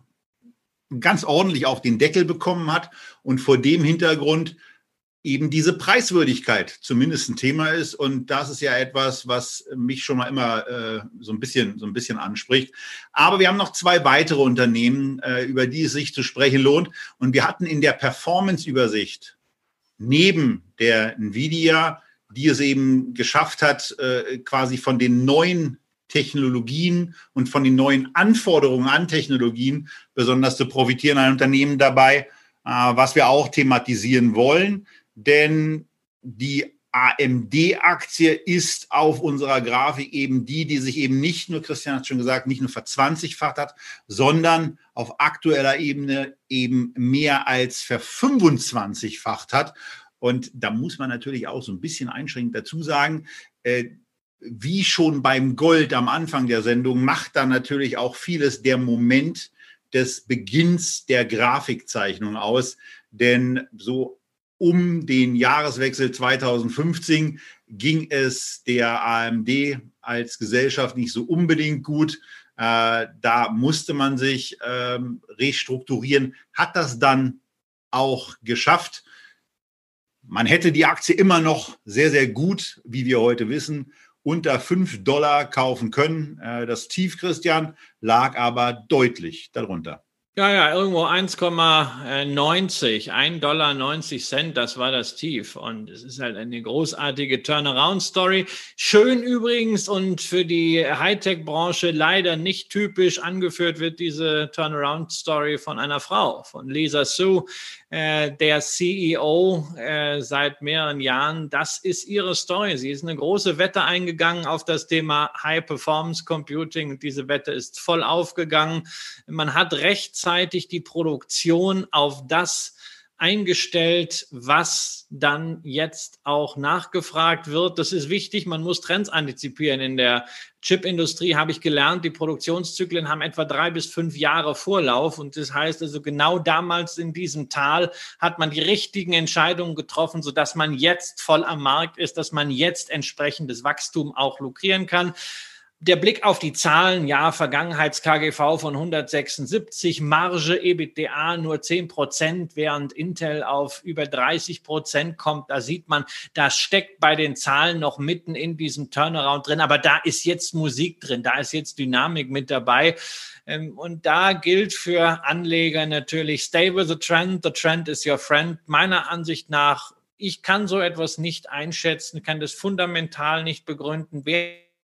ganz ordentlich auf den Deckel bekommen hat und vor dem Hintergrund eben diese Preiswürdigkeit zumindest ein Thema ist. Und das ist ja etwas, was mich schon mal immer äh, so, ein bisschen, so ein bisschen anspricht. Aber wir haben noch zwei weitere Unternehmen, äh, über die es sich zu sprechen lohnt. Und wir hatten in der Performance-Übersicht neben der Nvidia, die es eben geschafft hat, äh, quasi von den neuen Technologien und von den neuen Anforderungen an Technologien besonders zu profitieren. Ein Unternehmen dabei, äh, was wir auch thematisieren wollen, denn die AMD-Aktie ist auf unserer Grafik eben die, die sich eben nicht nur, Christian hat schon gesagt, nicht nur verzwanzigfacht hat, sondern auf aktueller Ebene eben mehr als verfünfundzwanzigfacht hat. Und da muss man natürlich auch so ein bisschen einschränkend dazu sagen, äh, wie schon beim Gold am Anfang der Sendung, macht da natürlich auch vieles der Moment des Beginns der Grafikzeichnung aus. Denn so um den Jahreswechsel 2015 ging es der AMD als Gesellschaft nicht so unbedingt gut. Äh, da musste man sich ähm, restrukturieren, hat das dann auch geschafft. Man hätte die Aktie immer noch sehr, sehr gut, wie wir heute wissen, unter 5 Dollar kaufen können. Äh, das Tief, Christian, lag aber deutlich darunter. Ja, ja, irgendwo 1,90, 1 Dollar 90 Cent, das war das Tief. Und es ist halt eine großartige Turnaround-Story. Schön übrigens und für die Hightech-Branche leider nicht typisch angeführt wird diese Turnaround-Story von einer Frau, von Lisa Sue, äh, der CEO äh, seit mehreren Jahren. Das ist ihre Story. Sie ist eine große Wette eingegangen auf das Thema High Performance Computing und diese Wette ist voll aufgegangen. Man hat rechts gleichzeitig die Produktion auf das eingestellt, was dann jetzt auch nachgefragt wird. Das ist wichtig. Man muss Trends antizipieren. In der Chipindustrie habe ich gelernt, die Produktionszyklen haben etwa drei bis fünf Jahre Vorlauf. Und das heißt also, genau damals in diesem Tal hat man die richtigen Entscheidungen getroffen, sodass man jetzt voll am Markt ist, dass man jetzt entsprechendes Wachstum auch lukrieren kann der Blick auf die Zahlen, ja, Vergangenheits-KGV von 176, Marge EBITDA nur 10 Prozent, während Intel auf über 30 Prozent kommt. Da sieht man, das steckt bei den Zahlen noch mitten in diesem Turnaround drin. Aber da ist jetzt Musik drin, da ist jetzt Dynamik mit dabei. Ähm, und da gilt für Anleger natürlich, stay with the trend. The trend is your friend. Meiner Ansicht nach, ich kann so etwas nicht einschätzen, kann das fundamental nicht begründen.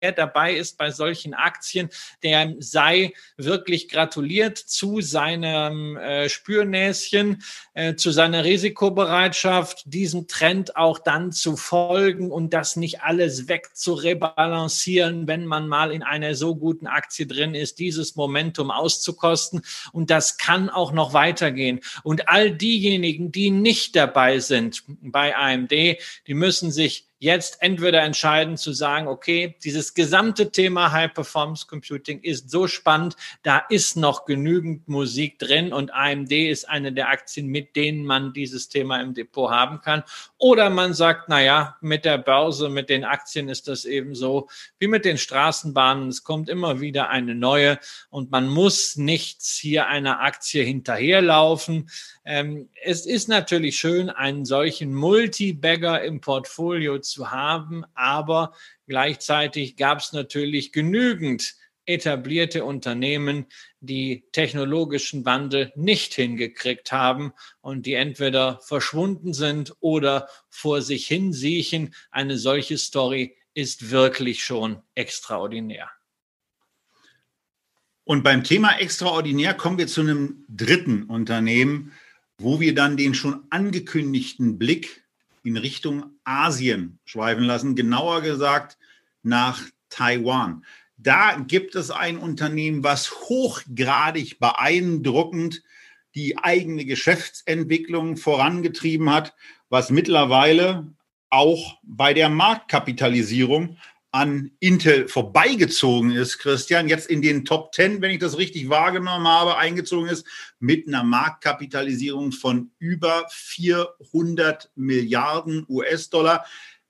Wer dabei ist bei solchen Aktien, der sei wirklich gratuliert zu seinem äh, Spürnäschen, äh, zu seiner Risikobereitschaft, diesem Trend auch dann zu folgen und das nicht alles wegzurebalancieren, wenn man mal in einer so guten Aktie drin ist, dieses Momentum auszukosten. Und das kann auch noch weitergehen. Und all diejenigen, die nicht dabei sind bei AMD, die müssen sich jetzt entweder entscheiden zu sagen, okay, dieses gesamte Thema High Performance Computing ist so spannend, da ist noch genügend Musik drin und AMD ist eine der Aktien, mit denen man dieses Thema im Depot haben kann. Oder man sagt, na ja, mit der Börse, mit den Aktien ist das eben so wie mit den Straßenbahnen. Es kommt immer wieder eine neue und man muss nichts hier einer Aktie hinterherlaufen. Ähm, es ist natürlich schön, einen solchen Multibagger im Portfolio zu haben, aber gleichzeitig gab es natürlich genügend etablierte Unternehmen, die technologischen Wandel nicht hingekriegt haben und die entweder verschwunden sind oder vor sich hin siechen. Eine solche Story ist wirklich schon extraordinär. Und beim Thema extraordinär kommen wir zu einem dritten Unternehmen, wo wir dann den schon angekündigten Blick in Richtung Asien schweifen lassen, genauer gesagt nach Taiwan. Da gibt es ein Unternehmen, was hochgradig beeindruckend die eigene Geschäftsentwicklung vorangetrieben hat, was mittlerweile auch bei der Marktkapitalisierung an Intel vorbeigezogen ist, Christian, jetzt in den Top 10, wenn ich das richtig wahrgenommen habe, eingezogen ist, mit einer Marktkapitalisierung von über 400 Milliarden US-Dollar.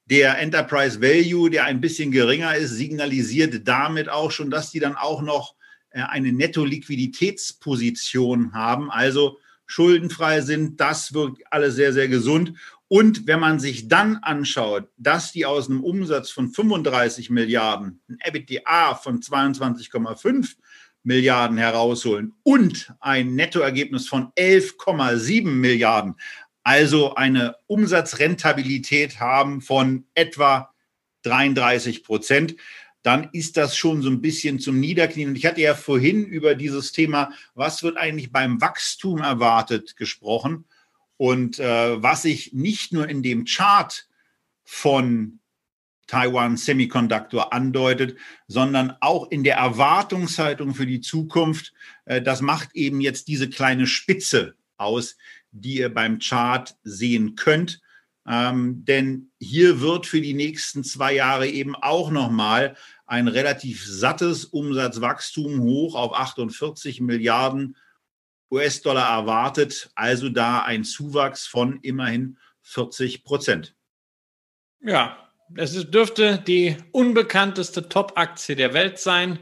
Der Enterprise Value, der ein bisschen geringer ist, signalisiert damit auch schon, dass die dann auch noch äh, eine Netto-Liquiditätsposition haben, also schuldenfrei sind. Das wirkt alles sehr, sehr gesund. Und wenn man sich dann anschaut, dass die aus einem Umsatz von 35 Milliarden ein EBITDA von 22,5 Milliarden herausholen und ein Nettoergebnis von 11,7 Milliarden, also eine Umsatzrentabilität haben von etwa 33 Prozent, dann ist das schon so ein bisschen zum Niederknien. Und ich hatte ja vorhin über dieses Thema, was wird eigentlich beim Wachstum erwartet, gesprochen. Und äh, was sich nicht nur in dem Chart von Taiwan Semiconductor andeutet, sondern auch in der Erwartungshaltung für die Zukunft. Äh, das macht eben jetzt diese kleine Spitze aus, die ihr beim Chart sehen könnt. Ähm, denn hier wird für die nächsten zwei Jahre eben auch nochmal ein relativ sattes Umsatzwachstum hoch auf 48 Milliarden US-Dollar erwartet, also da ein Zuwachs von immerhin 40 Prozent. Ja, es dürfte die unbekannteste Top-Aktie der Welt sein.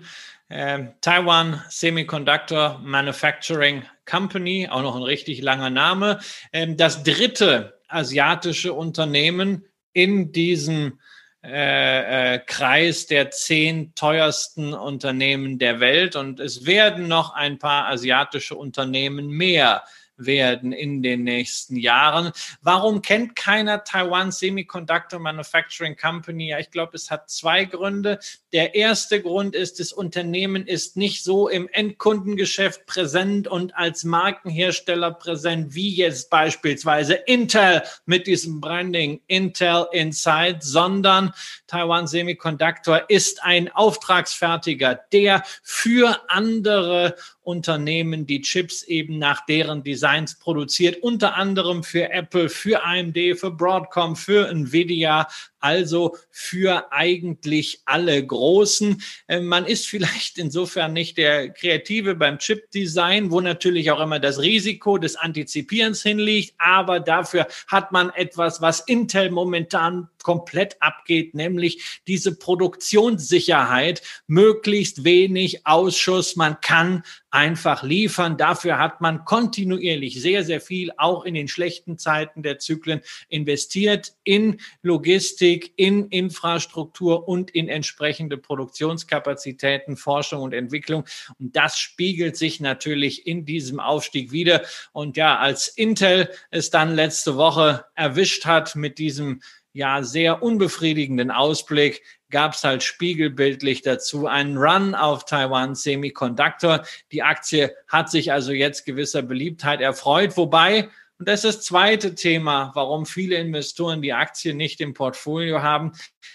Ähm, Taiwan Semiconductor Manufacturing Company, auch noch ein richtig langer Name. Ähm, das dritte asiatische Unternehmen in diesem äh, äh, Kreis der zehn teuersten Unternehmen der Welt. Und es werden noch ein paar asiatische Unternehmen mehr werden in den nächsten Jahren. Warum kennt keiner Taiwan Semiconductor Manufacturing Company? Ja, ich glaube, es hat zwei Gründe. Der erste Grund ist, das Unternehmen ist nicht so im Endkundengeschäft präsent und als Markenhersteller präsent wie jetzt beispielsweise Intel mit diesem Branding Intel Inside, sondern Taiwan Semiconductor ist ein Auftragsfertiger, der für andere Unternehmen, die Chips eben nach deren Designs produziert, unter anderem für Apple, für AMD, für Broadcom, für Nvidia, also für eigentlich alle Großen. Ähm, man ist vielleicht insofern nicht der Kreative beim Chip-Design, wo natürlich auch immer das Risiko des Antizipierens hinliegt, aber dafür hat man etwas, was Intel momentan komplett abgeht, nämlich diese Produktionssicherheit, möglichst wenig Ausschuss. Man kann einfach liefern. Dafür hat man kontinuierlich sehr, sehr viel auch in den schlechten Zeiten der Zyklen investiert in Logistik, in Infrastruktur und in entsprechende Produktionskapazitäten, Forschung und Entwicklung. Und das spiegelt sich natürlich in diesem Aufstieg wieder. Und ja, als Intel es dann letzte Woche erwischt hat mit diesem ja sehr unbefriedigenden Ausblick gab es halt spiegelbildlich dazu einen Run auf Taiwan Semiconductor. Die Aktie hat sich also jetzt gewisser Beliebtheit erfreut, wobei und das ist das zweite Thema, warum viele Investoren die Aktie nicht im Portfolio haben.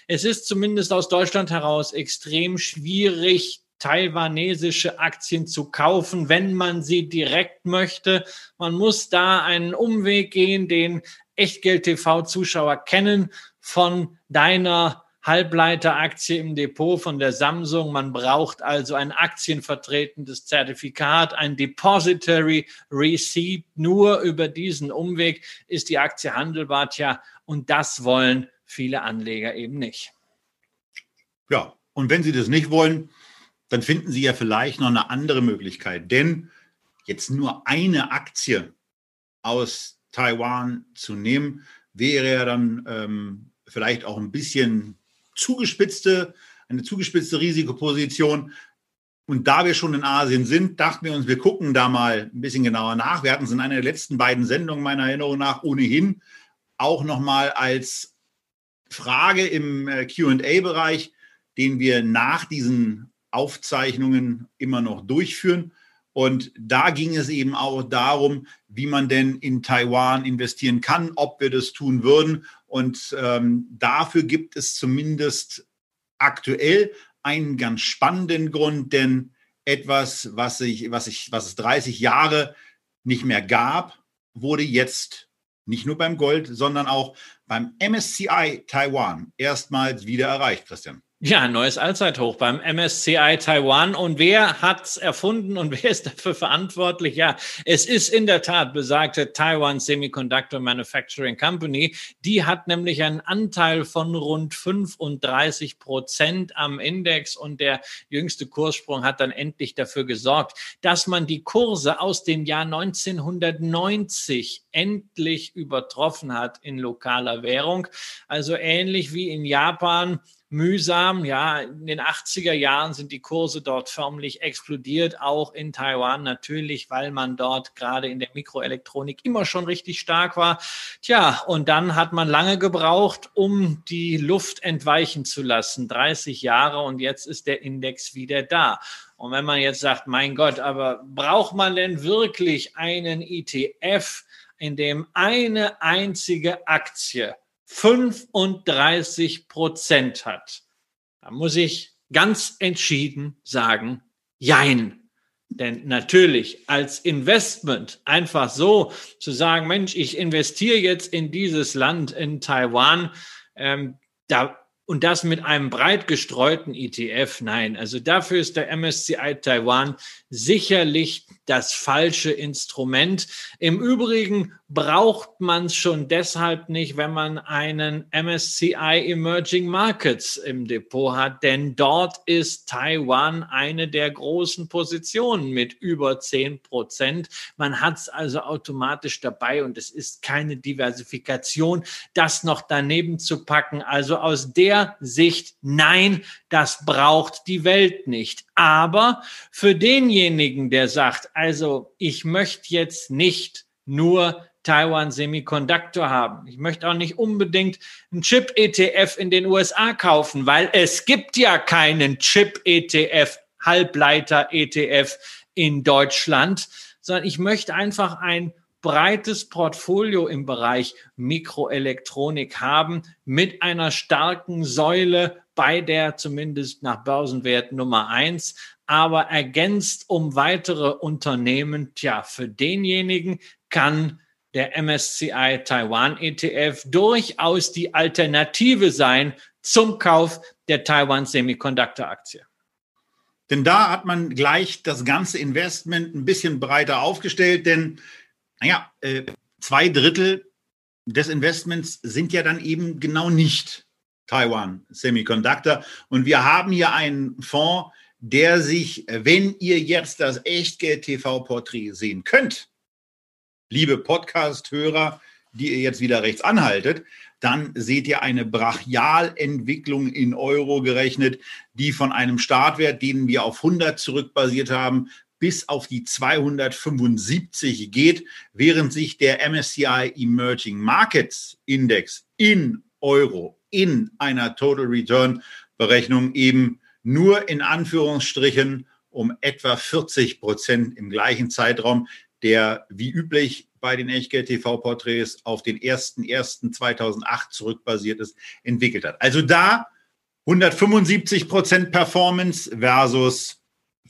Es ist zumindest aus Deutschland heraus extrem schwierig, taiwanesische Aktien zu kaufen, wenn man sie direkt möchte. Man muss da einen Umweg gehen, den Echtgeld-TV-Zuschauer kennen von deiner Halbleiteraktie im Depot von der Samsung. Man braucht also ein aktienvertretendes Zertifikat, ein Depository Receipt. Nur über diesen Umweg ist die Aktie handelbar. Tja, und das wollen viele Anleger eben nicht. Ja, und wenn Sie das nicht wollen, dann finden Sie ja vielleicht noch eine andere Möglichkeit. Denn jetzt nur eine Aktie aus Taiwan zu nehmen, wäre ja dann ähm, vielleicht auch ein bisschen zugespitzte, eine zugespitzte Risikoposition. Und da wir schon in Asien sind, dachten wir uns, wir gucken da mal ein bisschen genauer nach. Wir hatten es in einer der letzten beiden Sendungen meiner Erinnerung nach ohnehin auch nochmal als Frage im äh, QA-Bereich, den wir nach diesen Aufzeichnungen immer noch durchführen. Und da ging es eben auch darum, wie man denn in Taiwan investieren kann, ob wir das tun würden. Und ähm, dafür gibt es zumindest aktuell einen ganz spannenden Grund, denn etwas, was, ich, was, ich, was es 30 Jahre nicht mehr gab, wurde jetzt nicht nur beim Gold, sondern auch beim MSCI Taiwan erstmals wieder erreicht, Christian. Ja, neues Allzeithoch beim MSCI Taiwan. Und wer hat's erfunden und wer ist dafür verantwortlich? Ja, es ist in der Tat besagte Taiwan Semiconductor Manufacturing Company. Die hat nämlich einen Anteil von rund 35 Prozent am Index und der jüngste Kurssprung hat dann endlich dafür gesorgt, dass man die Kurse aus dem Jahr 1990 endlich übertroffen hat in lokaler Währung. Also ähnlich wie in Japan mühsam. Ja, in den 80er Jahren sind die Kurse dort förmlich explodiert, auch in Taiwan natürlich, weil man dort gerade in der Mikroelektronik immer schon richtig stark war. Tja, und dann hat man lange gebraucht, um die Luft entweichen zu lassen. 30 Jahre und jetzt ist der Index wieder da. Und wenn man jetzt sagt, mein Gott, aber braucht man denn wirklich einen ETF, in dem eine einzige Aktie 35 Prozent hat, da muss ich ganz entschieden sagen, jein. Denn natürlich als Investment einfach so zu sagen, Mensch, ich investiere jetzt in dieses Land, in Taiwan, ähm, da und das mit einem breit gestreuten ETF. Nein, also dafür ist der MSCI Taiwan sicherlich das falsche Instrument. Im Übrigen braucht man es schon deshalb nicht, wenn man einen MSCI Emerging Markets im Depot hat, denn dort ist Taiwan eine der großen Positionen mit über 10 Prozent. Man hat es also automatisch dabei und es ist keine Diversifikation, das noch daneben zu packen. Also aus der Sicht, nein, das braucht die Welt nicht. Aber für denjenigen, der sagt, also ich möchte jetzt nicht nur Taiwan Semiconductor haben. Ich möchte auch nicht unbedingt einen Chip-ETF in den USA kaufen, weil es gibt ja keinen Chip-ETF, Halbleiter-ETF in Deutschland, sondern ich möchte einfach ein breites Portfolio im Bereich Mikroelektronik haben mit einer starken Säule bei der zumindest nach Börsenwert Nummer eins aber ergänzt um weitere Unternehmen. Tja, für denjenigen kann der MSCI Taiwan ETF durchaus die Alternative sein zum Kauf der Taiwan Semiconductor Aktie. Denn da hat man gleich das ganze Investment ein bisschen breiter aufgestellt, denn naja, äh, zwei Drittel des Investments sind ja dann eben genau nicht Taiwan Semiconductor. Und wir haben hier einen Fonds, der sich, wenn ihr jetzt das Echtgeld-TV-Porträt sehen könnt, liebe Podcast-Hörer, die ihr jetzt wieder rechts anhaltet, dann seht ihr eine Brachialentwicklung in Euro gerechnet, die von einem Startwert, den wir auf 100 zurückbasiert haben, bis auf die 275 geht, während sich der MSCI Emerging Markets Index in Euro in einer Total Return Berechnung eben nur in Anführungsstrichen um etwa 40 Prozent im gleichen Zeitraum, der wie üblich bei den Echtgeld-TV-Porträts auf den 1.1.2008 zurückbasiert ist, entwickelt hat. Also da 175 Prozent Performance versus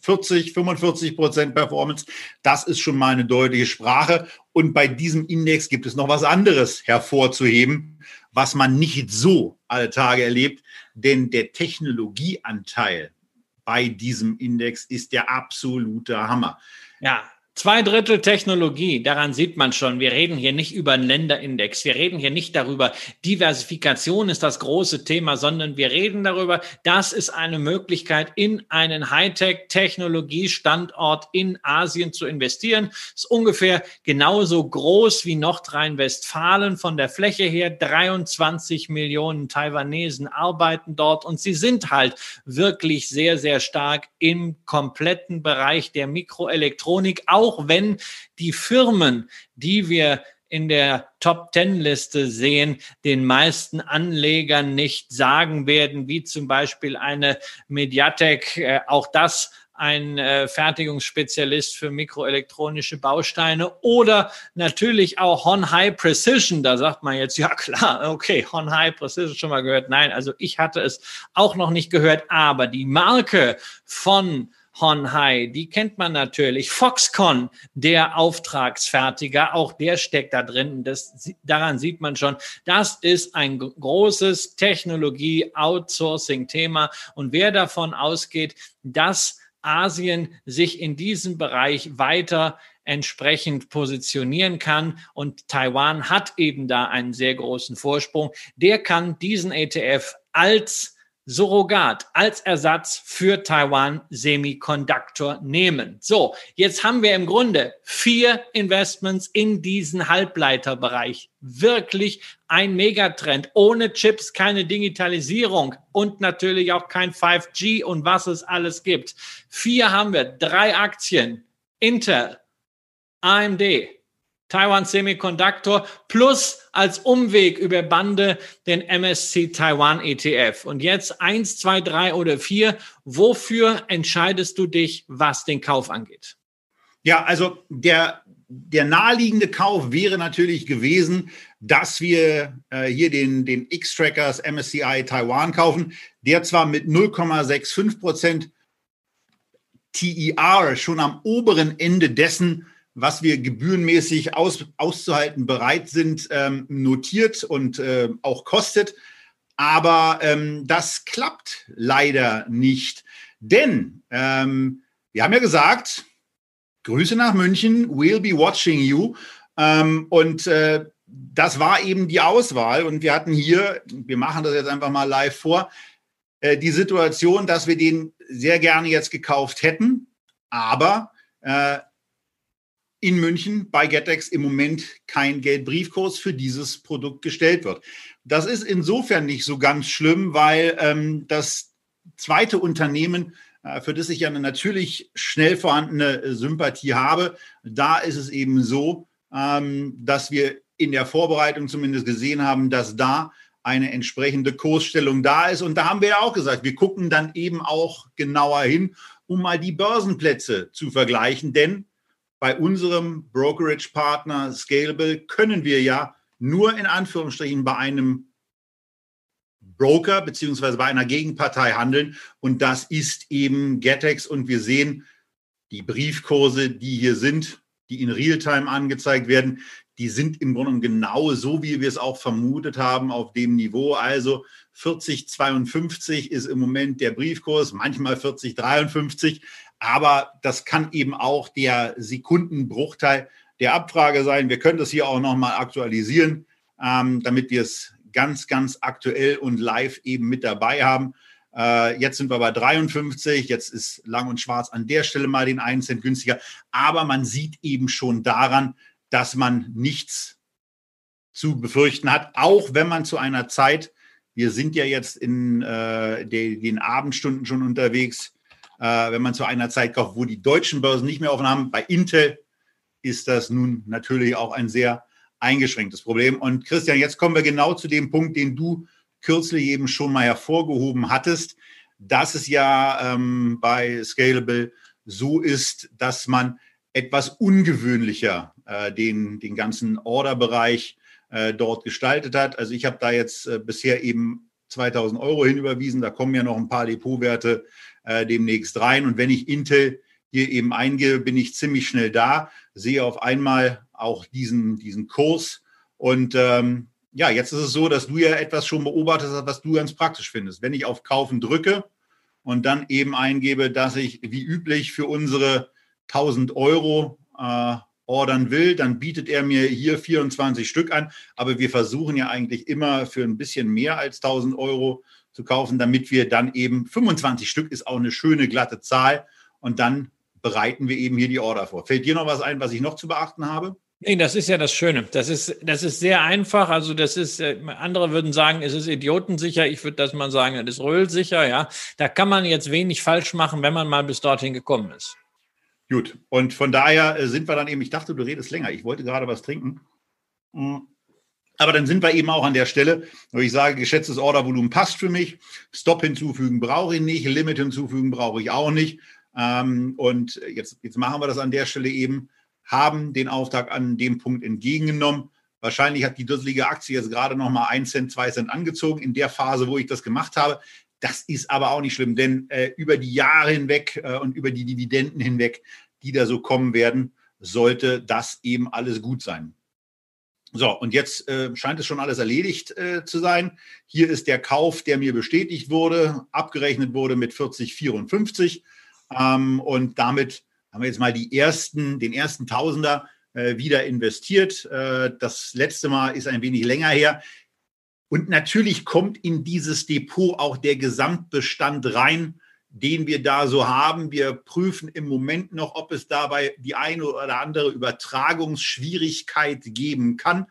40, 45 Prozent Performance. Das ist schon mal eine deutliche Sprache. Und bei diesem Index gibt es noch was anderes hervorzuheben, was man nicht so alle Tage erlebt. Denn der Technologieanteil bei diesem Index ist der absolute Hammer. Ja, Zwei Drittel Technologie, daran sieht man schon, wir reden hier nicht über einen Länderindex, wir reden hier nicht darüber, Diversifikation ist das große Thema, sondern wir reden darüber, das ist eine Möglichkeit, in einen Hightech-Technologie-Standort in Asien zu investieren. Ist ungefähr genauso groß wie Nordrhein-Westfalen von der Fläche her. 23 Millionen Taiwanesen arbeiten dort und sie sind halt wirklich sehr, sehr stark im kompletten Bereich der Mikroelektronik auch wenn die Firmen, die wir in der Top Ten Liste sehen, den meisten Anlegern nicht sagen werden, wie zum Beispiel eine Mediatek, äh, auch das ein äh, Fertigungsspezialist für mikroelektronische Bausteine oder natürlich auch Hon High Precision. Da sagt man jetzt, ja klar, okay, Hon High Precision schon mal gehört. Nein, also ich hatte es auch noch nicht gehört, aber die Marke von Honhai, die kennt man natürlich. Foxconn, der Auftragsfertiger, auch der steckt da drin. Das, daran sieht man schon, das ist ein großes Technologie-Outsourcing-Thema. Und wer davon ausgeht, dass Asien sich in diesem Bereich weiter entsprechend positionieren kann. Und Taiwan hat eben da einen sehr großen Vorsprung. Der kann diesen ETF als Surrogat als Ersatz für Taiwan Semiconductor nehmen. So, jetzt haben wir im Grunde vier Investments in diesen Halbleiterbereich. Wirklich ein Megatrend. Ohne Chips keine Digitalisierung und natürlich auch kein 5G und was es alles gibt. Vier haben wir, drei Aktien. Intel, AMD, Taiwan Semiconductor plus als Umweg über Bande den MSC Taiwan ETF. Und jetzt eins, zwei, drei oder vier. Wofür entscheidest du dich, was den Kauf angeht? Ja, also der, der naheliegende Kauf wäre natürlich gewesen, dass wir äh, hier den, den X-Trackers MSCI Taiwan kaufen, der zwar mit 0,65 Prozent TER schon am oberen Ende dessen was wir gebührenmäßig aus, auszuhalten bereit sind, ähm, notiert und äh, auch kostet. Aber ähm, das klappt leider nicht, denn ähm, wir haben ja gesagt, Grüße nach München, we'll be watching you. Ähm, und äh, das war eben die Auswahl. Und wir hatten hier, wir machen das jetzt einfach mal live vor, äh, die Situation, dass wir den sehr gerne jetzt gekauft hätten, aber äh, in München bei Getex im Moment kein Geldbriefkurs für dieses Produkt gestellt wird. Das ist insofern nicht so ganz schlimm, weil ähm, das zweite Unternehmen, äh, für das ich ja eine natürlich schnell vorhandene äh, Sympathie habe, da ist es eben so, ähm, dass wir in der Vorbereitung zumindest gesehen haben, dass da eine entsprechende Kursstellung da ist. Und da haben wir ja auch gesagt, wir gucken dann eben auch genauer hin, um mal die Börsenplätze zu vergleichen. Denn bei unserem Brokerage-Partner Scalable können wir ja nur in Anführungsstrichen bei einem Broker beziehungsweise bei einer Gegenpartei handeln. Und das ist eben Getex. Und wir sehen die Briefkurse, die hier sind, die in Realtime angezeigt werden, die sind im Grunde genau so, wie wir es auch vermutet haben, auf dem Niveau. Also 40,52 ist im Moment der Briefkurs, manchmal 40,53. Aber das kann eben auch der Sekundenbruchteil der Abfrage sein. Wir können das hier auch nochmal aktualisieren, ähm, damit wir es ganz, ganz aktuell und live eben mit dabei haben. Äh, jetzt sind wir bei 53. Jetzt ist Lang und Schwarz an der Stelle mal den 1 Cent günstiger. Aber man sieht eben schon daran, dass man nichts zu befürchten hat, auch wenn man zu einer Zeit, wir sind ja jetzt in äh, de, den Abendstunden schon unterwegs, äh, wenn man zu einer Zeit kauft, wo die deutschen Börsen nicht mehr offen haben, bei Intel ist das nun natürlich auch ein sehr eingeschränktes Problem. Und Christian, jetzt kommen wir genau zu dem Punkt, den du kürzlich eben schon mal hervorgehoben hattest, dass es ja ähm, bei Scalable so ist, dass man etwas ungewöhnlicher äh, den, den ganzen Orderbereich äh, dort gestaltet hat. Also ich habe da jetzt äh, bisher eben 2000 Euro hinüberwiesen. Da kommen ja noch ein paar Depotwerte äh, demnächst rein. Und wenn ich Intel hier eben eingebe, bin ich ziemlich schnell da, sehe auf einmal auch diesen, diesen Kurs. Und ähm, ja, jetzt ist es so, dass du ja etwas schon beobachtet hast, was du ganz praktisch findest. Wenn ich auf Kaufen drücke und dann eben eingebe, dass ich wie üblich für unsere 1000 Euro äh, ordern will, dann bietet er mir hier 24 Stück an. Aber wir versuchen ja eigentlich immer für ein bisschen mehr als 1000 Euro zu kaufen, damit wir dann eben 25 Stück ist auch eine schöne glatte Zahl. Und dann bereiten wir eben hier die Order vor. Fällt dir noch was ein, was ich noch zu beachten habe? Nee, das ist ja das Schöne. Das ist, das ist sehr einfach. Also das ist, äh, andere würden sagen, es ist idiotensicher. Ich würde das mal sagen, es ist röhlsicher. Ja, da kann man jetzt wenig falsch machen, wenn man mal bis dorthin gekommen ist. Gut, und von daher äh, sind wir dann eben, ich dachte, du redest länger, ich wollte gerade was trinken. Mm. Aber dann sind wir eben auch an der Stelle, wo ich sage, geschätztes Ordervolumen passt für mich. Stop hinzufügen brauche ich nicht, Limit hinzufügen brauche ich auch nicht. Ähm, und jetzt, jetzt machen wir das an der Stelle eben, haben den Auftrag an dem Punkt entgegengenommen. Wahrscheinlich hat die dusselige Aktie jetzt gerade noch mal 1 Cent, 2 Cent angezogen in der Phase, wo ich das gemacht habe. Das ist aber auch nicht schlimm, denn äh, über die Jahre hinweg äh, und über die Dividenden hinweg, die da so kommen werden, sollte das eben alles gut sein. So, und jetzt äh, scheint es schon alles erledigt äh, zu sein. Hier ist der Kauf, der mir bestätigt wurde, abgerechnet wurde mit 40,54. Ähm, und damit haben wir jetzt mal die ersten, den ersten Tausender äh, wieder investiert. Äh, das letzte Mal ist ein wenig länger her. Und natürlich kommt in dieses Depot auch der Gesamtbestand rein, den wir da so haben. Wir prüfen im Moment noch, ob es dabei die eine oder andere Übertragungsschwierigkeit geben kann.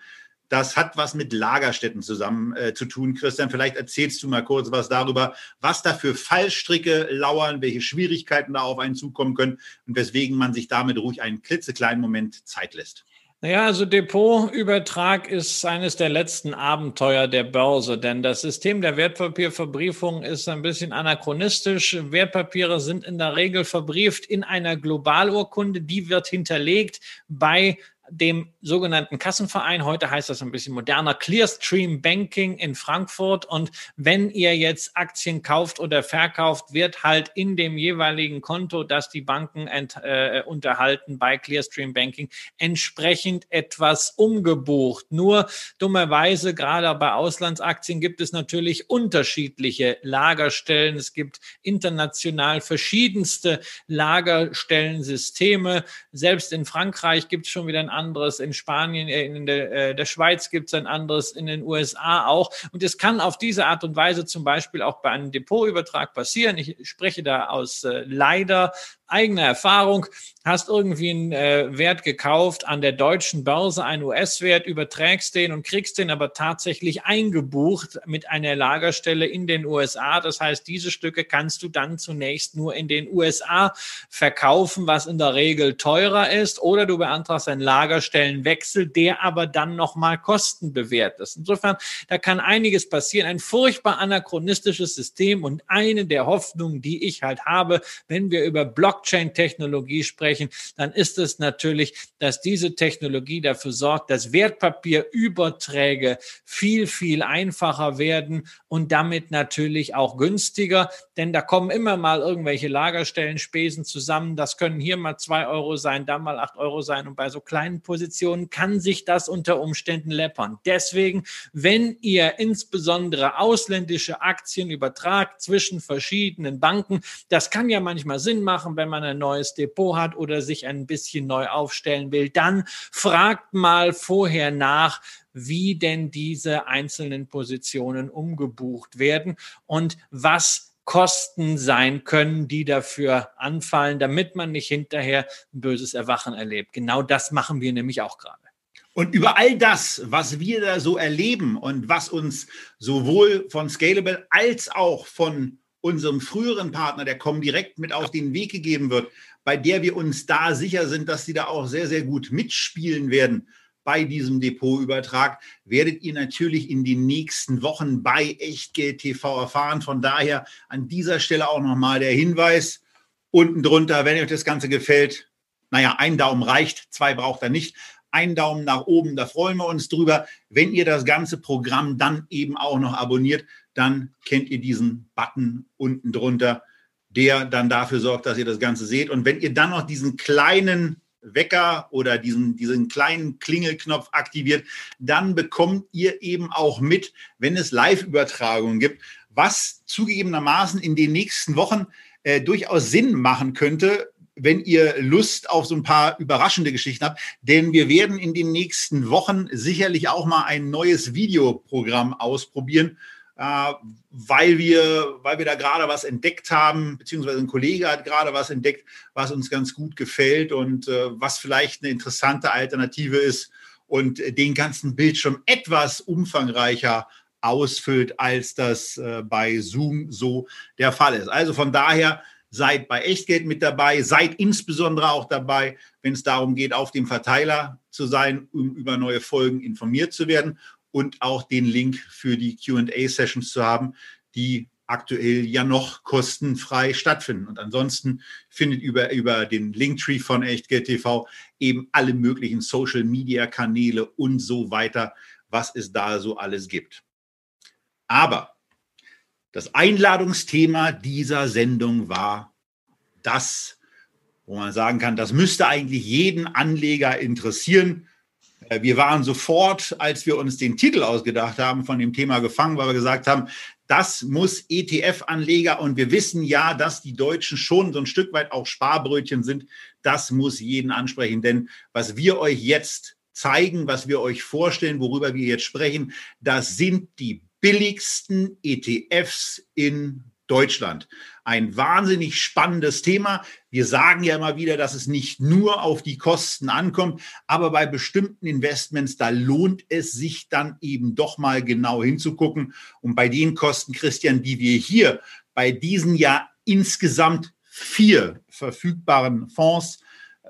Das hat was mit Lagerstätten zusammen äh, zu tun. Christian, vielleicht erzählst du mal kurz was darüber, was da für Fallstricke lauern, welche Schwierigkeiten da auf einen zukommen können und weswegen man sich damit ruhig einen klitzekleinen Moment Zeit lässt. Naja, also Depotübertrag ist eines der letzten Abenteuer der Börse, denn das System der Wertpapierverbriefung ist ein bisschen anachronistisch. Wertpapiere sind in der Regel verbrieft in einer Globalurkunde, die wird hinterlegt bei dem sogenannten Kassenverein. Heute heißt das ein bisschen moderner Clearstream Banking in Frankfurt. Und wenn ihr jetzt Aktien kauft oder verkauft, wird halt in dem jeweiligen Konto, das die Banken ent, äh, unterhalten bei Clearstream Banking, entsprechend etwas umgebucht. Nur dummerweise, gerade bei Auslandsaktien gibt es natürlich unterschiedliche Lagerstellen. Es gibt international verschiedenste Lagerstellensysteme. Selbst in Frankreich gibt es schon wieder ein anderes, in Spanien, äh, in der, äh, der Schweiz gibt es ein anderes, in den USA auch. Und es kann auf diese Art und Weise zum Beispiel auch bei einem Depotübertrag passieren. Ich spreche da aus äh, leider eigener Erfahrung, hast irgendwie einen äh, Wert gekauft an der deutschen Börse, einen US-Wert, überträgst den und kriegst den aber tatsächlich eingebucht mit einer Lagerstelle in den USA. Das heißt, diese Stücke kannst du dann zunächst nur in den USA verkaufen, was in der Regel teurer ist, oder du beantragst einen Lagerstellenwechsel, der aber dann nochmal kostenbewährt ist. Insofern, da kann einiges passieren. Ein furchtbar anachronistisches System und eine der Hoffnungen, die ich halt habe, wenn wir über Block Blockchain-Technologie sprechen, dann ist es natürlich, dass diese Technologie dafür sorgt, dass Wertpapierüberträge viel, viel einfacher werden und damit natürlich auch günstiger, denn da kommen immer mal irgendwelche Lagerstellenspesen zusammen. Das können hier mal zwei Euro sein, da mal acht Euro sein und bei so kleinen Positionen kann sich das unter Umständen läppern. Deswegen, wenn ihr insbesondere ausländische Aktien übertragt zwischen verschiedenen Banken, das kann ja manchmal Sinn machen, wenn man ein neues Depot hat oder sich ein bisschen neu aufstellen will, dann fragt mal vorher nach, wie denn diese einzelnen Positionen umgebucht werden und was Kosten sein können, die dafür anfallen, damit man nicht hinterher ein böses Erwachen erlebt. Genau das machen wir nämlich auch gerade. Und über all das, was wir da so erleben und was uns sowohl von Scalable als auch von unserem früheren Partner, der kommen direkt mit auf den Weg gegeben wird, bei der wir uns da sicher sind, dass sie da auch sehr, sehr gut mitspielen werden bei diesem Depotübertrag, werdet ihr natürlich in den nächsten Wochen bei Echtgeld TV erfahren. Von daher an dieser Stelle auch nochmal der Hinweis unten drunter, wenn euch das Ganze gefällt, naja, ein Daumen reicht, zwei braucht er nicht einen Daumen nach oben, da freuen wir uns drüber. Wenn ihr das ganze Programm dann eben auch noch abonniert, dann kennt ihr diesen Button unten drunter, der dann dafür sorgt, dass ihr das Ganze seht. Und wenn ihr dann noch diesen kleinen Wecker oder diesen, diesen kleinen Klingelknopf aktiviert, dann bekommt ihr eben auch mit, wenn es Live-Übertragungen gibt, was zugegebenermaßen in den nächsten Wochen äh, durchaus Sinn machen könnte, wenn ihr Lust auf so ein paar überraschende Geschichten habt, denn wir werden in den nächsten Wochen sicherlich auch mal ein neues Videoprogramm ausprobieren, weil, wir, weil wir da gerade was entdeckt haben, beziehungsweise ein Kollege hat gerade was entdeckt, was uns ganz gut gefällt und äh, was vielleicht eine interessante Alternative ist und den ganzen Bildschirm etwas umfangreicher ausfüllt, als das äh, bei Zoom so der Fall ist. Also von daher Seid bei Echtgeld mit dabei, seid insbesondere auch dabei, wenn es darum geht, auf dem Verteiler zu sein, um über neue Folgen informiert zu werden und auch den Link für die QA-Sessions zu haben, die aktuell ja noch kostenfrei stattfinden. Und ansonsten findet über, über den Linktree von Echtgeld TV eben alle möglichen Social-Media-Kanäle und so weiter, was es da so alles gibt. Aber das Einladungsthema dieser Sendung war das, wo man sagen kann, das müsste eigentlich jeden Anleger interessieren. Äh, wir waren sofort, als wir uns den Titel ausgedacht haben, von dem Thema gefangen, weil wir gesagt haben, das muss ETF-Anleger und wir wissen ja, dass die Deutschen schon so ein Stück weit auch Sparbrötchen sind. Das muss jeden ansprechen, denn was wir euch jetzt zeigen, was wir euch vorstellen, worüber wir jetzt sprechen, das sind die billigsten ETFs in Deutschland. Ein wahnsinnig spannendes Thema. Wir sagen ja immer wieder, dass es nicht nur auf die Kosten ankommt, aber bei bestimmten Investments, da lohnt es sich dann eben doch mal genau hinzugucken. Und bei den Kosten, Christian, die wir hier bei diesen ja insgesamt vier verfügbaren Fonds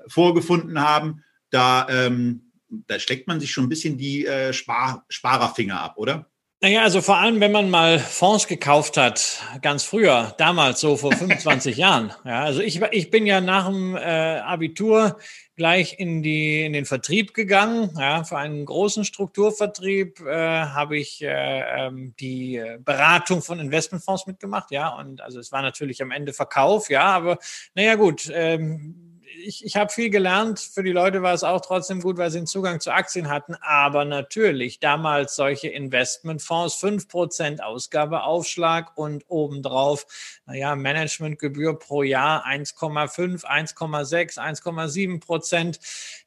vorgefunden haben, da, ähm, da steckt man sich schon ein bisschen die äh, Spar Sparerfinger ab, oder? Naja, also vor allem, wenn man mal Fonds gekauft hat, ganz früher, damals so vor 25 Jahren. Ja, also ich, ich bin ja nach dem äh, Abitur gleich in, die, in den Vertrieb gegangen. Ja, für einen großen Strukturvertrieb äh, habe ich äh, ähm, die Beratung von Investmentfonds mitgemacht. Ja, und also es war natürlich am Ende Verkauf. Ja, aber naja, gut. Ähm, ich, ich habe viel gelernt. Für die Leute war es auch trotzdem gut, weil sie einen Zugang zu Aktien hatten. Aber natürlich damals solche Investmentfonds, 5% Ausgabeaufschlag und obendrauf, naja, Managementgebühr pro Jahr 1,5, 1,6, 1,7 Prozent.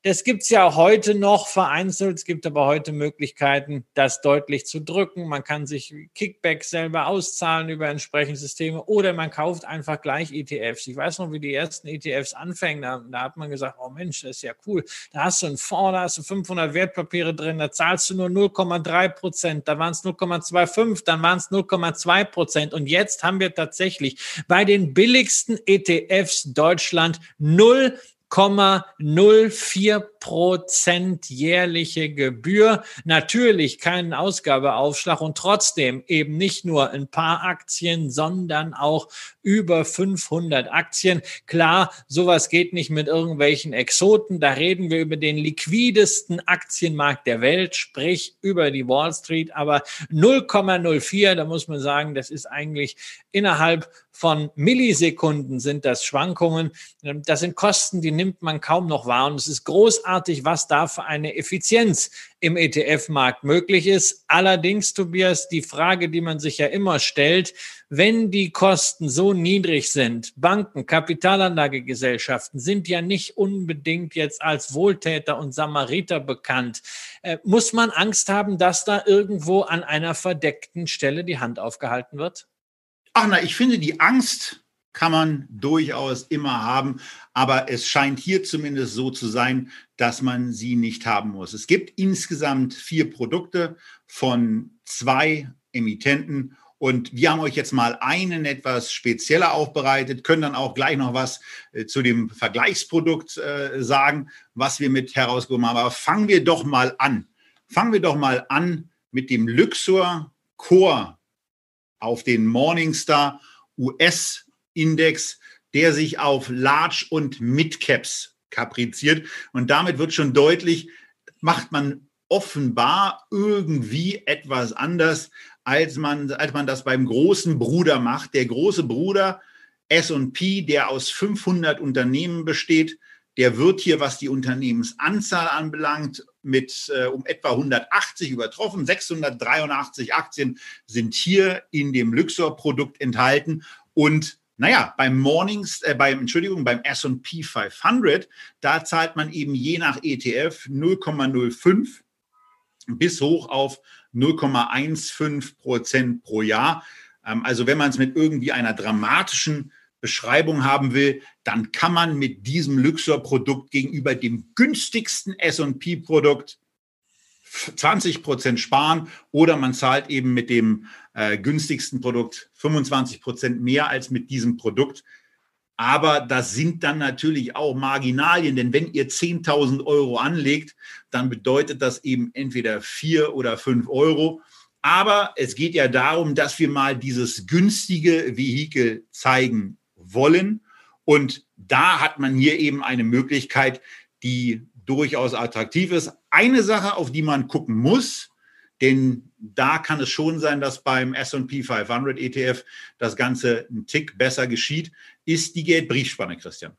Das gibt es ja heute noch vereinzelt. Es gibt aber heute Möglichkeiten, das deutlich zu drücken. Man kann sich Kickbacks selber auszahlen über entsprechende Systeme oder man kauft einfach gleich ETFs. Ich weiß noch, wie die ersten ETFs anfängen. Da, da hat man gesagt, oh Mensch, das ist ja cool. Da hast du einen Fonds, da hast du 500 Wertpapiere drin, da zahlst du nur 0,3 Prozent. Da waren es 0,25, dann waren es 0,2 Prozent. Und jetzt haben wir tatsächlich bei den billigsten ETFs Deutschland 0 0,04 Prozent jährliche Gebühr. Natürlich keinen Ausgabeaufschlag und trotzdem eben nicht nur ein paar Aktien, sondern auch über 500 Aktien. Klar, sowas geht nicht mit irgendwelchen Exoten. Da reden wir über den liquidesten Aktienmarkt der Welt, sprich über die Wall Street. Aber 0,04, da muss man sagen, das ist eigentlich innerhalb von Millisekunden sind das Schwankungen. Das sind Kosten, die nimmt man kaum noch wahr. Und es ist großartig, was da für eine Effizienz im ETF-Markt möglich ist. Allerdings, Tobias, die Frage, die man sich ja immer stellt, wenn die Kosten so niedrig sind, Banken, Kapitalanlagegesellschaften sind ja nicht unbedingt jetzt als Wohltäter und Samariter bekannt. Äh, muss man Angst haben, dass da irgendwo an einer verdeckten Stelle die Hand aufgehalten wird? Ach na, ich finde, die Angst kann man durchaus immer haben, aber es scheint hier zumindest so zu sein, dass man sie nicht haben muss. Es gibt insgesamt vier Produkte von zwei Emittenten und wir haben euch jetzt mal einen etwas spezieller aufbereitet, können dann auch gleich noch was äh, zu dem Vergleichsprodukt äh, sagen, was wir mit herausgekommen haben. Aber fangen wir doch mal an. Fangen wir doch mal an mit dem Luxor Core auf den Morningstar US Index, der sich auf Large und Mid Caps kapriziert. Und damit wird schon deutlich, macht man offenbar irgendwie etwas anders, als man, als man das beim großen Bruder macht. Der große Bruder S&P, der aus 500 Unternehmen besteht, der wird hier, was die Unternehmensanzahl anbelangt, mit äh, um etwa 180 übertroffen. 683 Aktien sind hier in dem Luxor-Produkt enthalten. Und naja, beim Mornings, äh, beim, Entschuldigung, beim S&P 500, da zahlt man eben je nach ETF 0,05 bis hoch auf 0,15 Prozent pro Jahr. Ähm, also wenn man es mit irgendwie einer dramatischen Beschreibung haben will, dann kann man mit diesem Luxor-Produkt gegenüber dem günstigsten S&P-Produkt 20 Prozent sparen oder man zahlt eben mit dem äh, günstigsten Produkt 25 Prozent mehr als mit diesem Produkt. Aber das sind dann natürlich auch Marginalien, denn wenn ihr 10.000 Euro anlegt, dann bedeutet das eben entweder 4 oder 5 Euro. Aber es geht ja darum, dass wir mal dieses günstige Vehikel zeigen wollen. Und da hat man hier eben eine Möglichkeit, die durchaus attraktiv ist. Eine Sache, auf die man gucken muss, denn da kann es schon sein, dass beim SP 500 ETF das Ganze ein Tick besser geschieht, ist die Geldbriefspanne, Christian.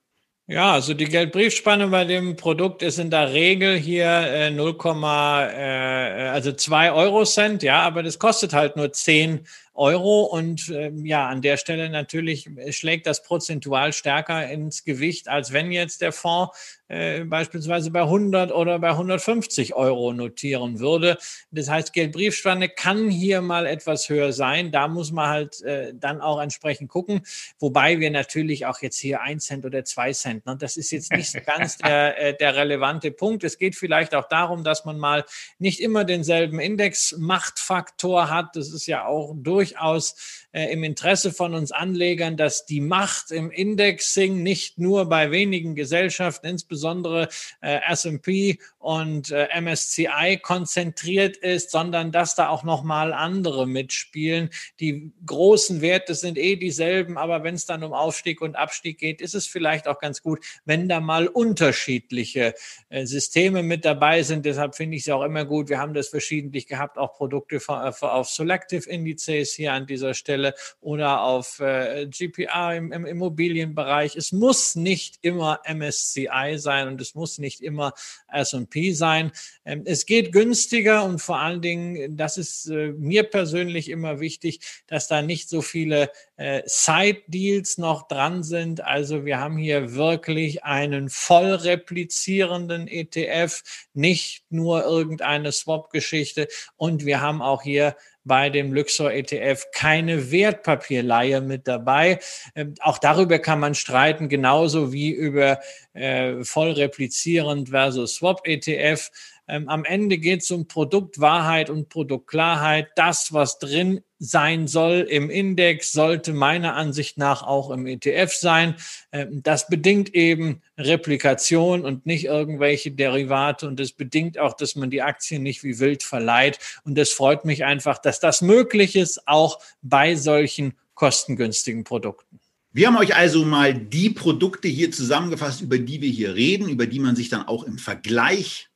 Ja, also die Geldbriefspanne bei dem Produkt ist in der Regel hier äh, 0, äh, also 2 Euro Cent, ja, aber das kostet halt nur 10 Euro. Und äh, ja, an der Stelle natürlich schlägt das prozentual stärker ins Gewicht, als wenn jetzt der Fonds äh, beispielsweise bei 100 oder bei 150 Euro notieren würde. Das heißt, Geldbriefspanne kann hier mal etwas höher sein. Da muss man halt äh, dann auch entsprechend gucken. Wobei wir natürlich auch jetzt hier ein Cent oder zwei Cent, ne, das ist jetzt nicht so ganz der, äh, der relevante Punkt. Es geht vielleicht auch darum, dass man mal nicht immer denselben Indexmachtfaktor hat. Das ist ja auch durchaus äh, im Interesse von uns Anlegern, dass die Macht im Indexing nicht nur bei wenigen Gesellschaften, insbesondere äh, S&P und äh, MSCI konzentriert ist, sondern dass da auch noch mal andere mitspielen. Die großen Werte sind eh dieselben, aber wenn es dann um Aufstieg und Abstieg geht, ist es vielleicht auch ganz gut, wenn da mal unterschiedliche Systeme mit dabei sind. Deshalb finde ich es auch immer gut. Wir haben das verschiedentlich gehabt, auch Produkte auf Selective Indizes hier an dieser Stelle Stelle oder auf äh, GPA im, im Immobilienbereich. Es muss nicht immer MSCI sein und es muss nicht immer S&P sein. Ähm, es geht günstiger und vor allen Dingen, das ist äh, mir persönlich immer wichtig, dass da nicht so viele äh, Side-Deals noch dran sind. Also wir haben hier wirklich einen voll replizierenden ETF, nicht nur irgendeine Swap-Geschichte und wir haben auch hier bei dem Luxor ETF keine Wertpapierleihe mit dabei. Ähm, auch darüber kann man streiten, genauso wie über äh, voll replizierend versus Swap ETF. Ähm, am Ende geht es um Produktwahrheit und Produktklarheit. Das, was drin sein soll im Index, sollte meiner Ansicht nach auch im ETF sein. Ähm, das bedingt eben Replikation und nicht irgendwelche Derivate und es bedingt auch, dass man die Aktien nicht wie wild verleiht. Und es freut mich einfach, dass das möglich ist, auch bei solchen kostengünstigen Produkten. Wir haben euch also mal die Produkte hier zusammengefasst, über die wir hier reden, über die man sich dann auch im Vergleich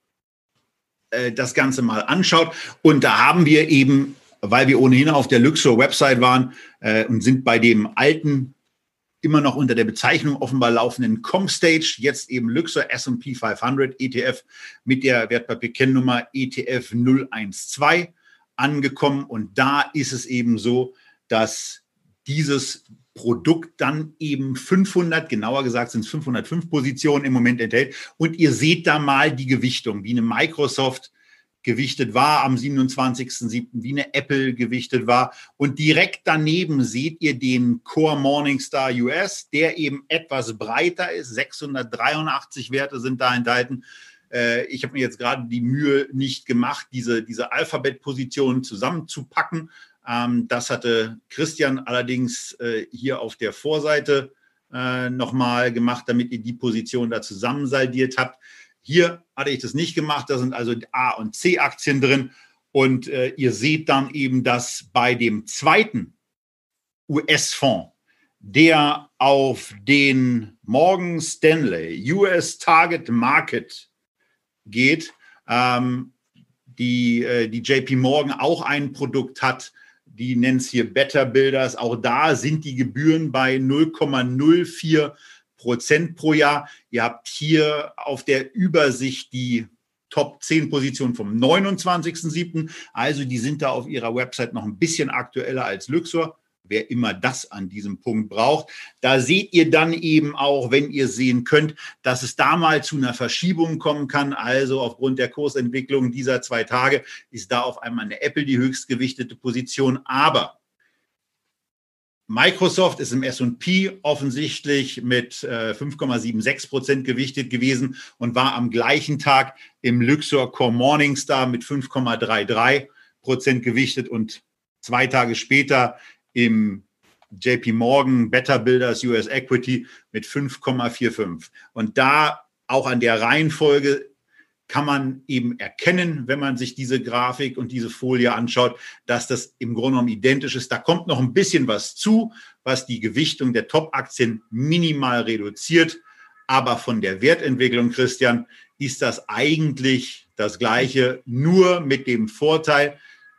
äh, das Ganze mal anschaut. Und da haben wir eben weil wir ohnehin auf der Luxor-Website waren äh, und sind bei dem alten, immer noch unter der Bezeichnung offenbar laufenden Comstage, jetzt eben Luxor S&P 500 ETF mit der Wertpapierkennnummer ETF 012 angekommen. Und da ist es eben so, dass dieses Produkt dann eben 500, genauer gesagt sind es 505 Positionen im Moment enthält. Und ihr seht da mal die Gewichtung, wie eine Microsoft gewichtet war am 27.07., wie eine Apple gewichtet war. Und direkt daneben seht ihr den Core Morningstar US, der eben etwas breiter ist. 683 Werte sind da enthalten. Äh, ich habe mir jetzt gerade die Mühe nicht gemacht, diese, diese Alphabet-Positionen zusammenzupacken. Ähm, das hatte Christian allerdings äh, hier auf der Vorseite äh, nochmal gemacht, damit ihr die Position da zusammensaldiert habt. Hier hatte ich das nicht gemacht. Da sind also A- und C-Aktien drin. Und äh, ihr seht dann eben, dass bei dem zweiten US-Fonds, der auf den Morgan Stanley US Target Market geht, ähm, die, äh, die JP Morgan auch ein Produkt hat, die nennt es hier Better Builders. Auch da sind die Gebühren bei 0,04 Prozent pro Jahr. Ihr habt hier auf der Übersicht die Top 10 Positionen vom 29.07. Also die sind da auf ihrer Website noch ein bisschen aktueller als Luxor. Wer immer das an diesem Punkt braucht. Da seht ihr dann eben auch, wenn ihr sehen könnt, dass es da mal zu einer Verschiebung kommen kann. Also aufgrund der Kursentwicklung dieser zwei Tage ist da auf einmal eine Apple die höchstgewichtete Position. Aber Microsoft ist im S&P offensichtlich mit äh, 5,76 Prozent gewichtet gewesen und war am gleichen Tag im Luxor Core Morningstar mit 5,33 Prozent gewichtet und zwei Tage später im JP Morgan Better Builders US Equity mit 5,45. Und da auch an der Reihenfolge kann man eben erkennen, wenn man sich diese Grafik und diese Folie anschaut, dass das im Grunde genommen identisch ist. Da kommt noch ein bisschen was zu, was die Gewichtung der Top-Aktien minimal reduziert. Aber von der Wertentwicklung, Christian, ist das eigentlich das Gleiche, nur mit dem Vorteil,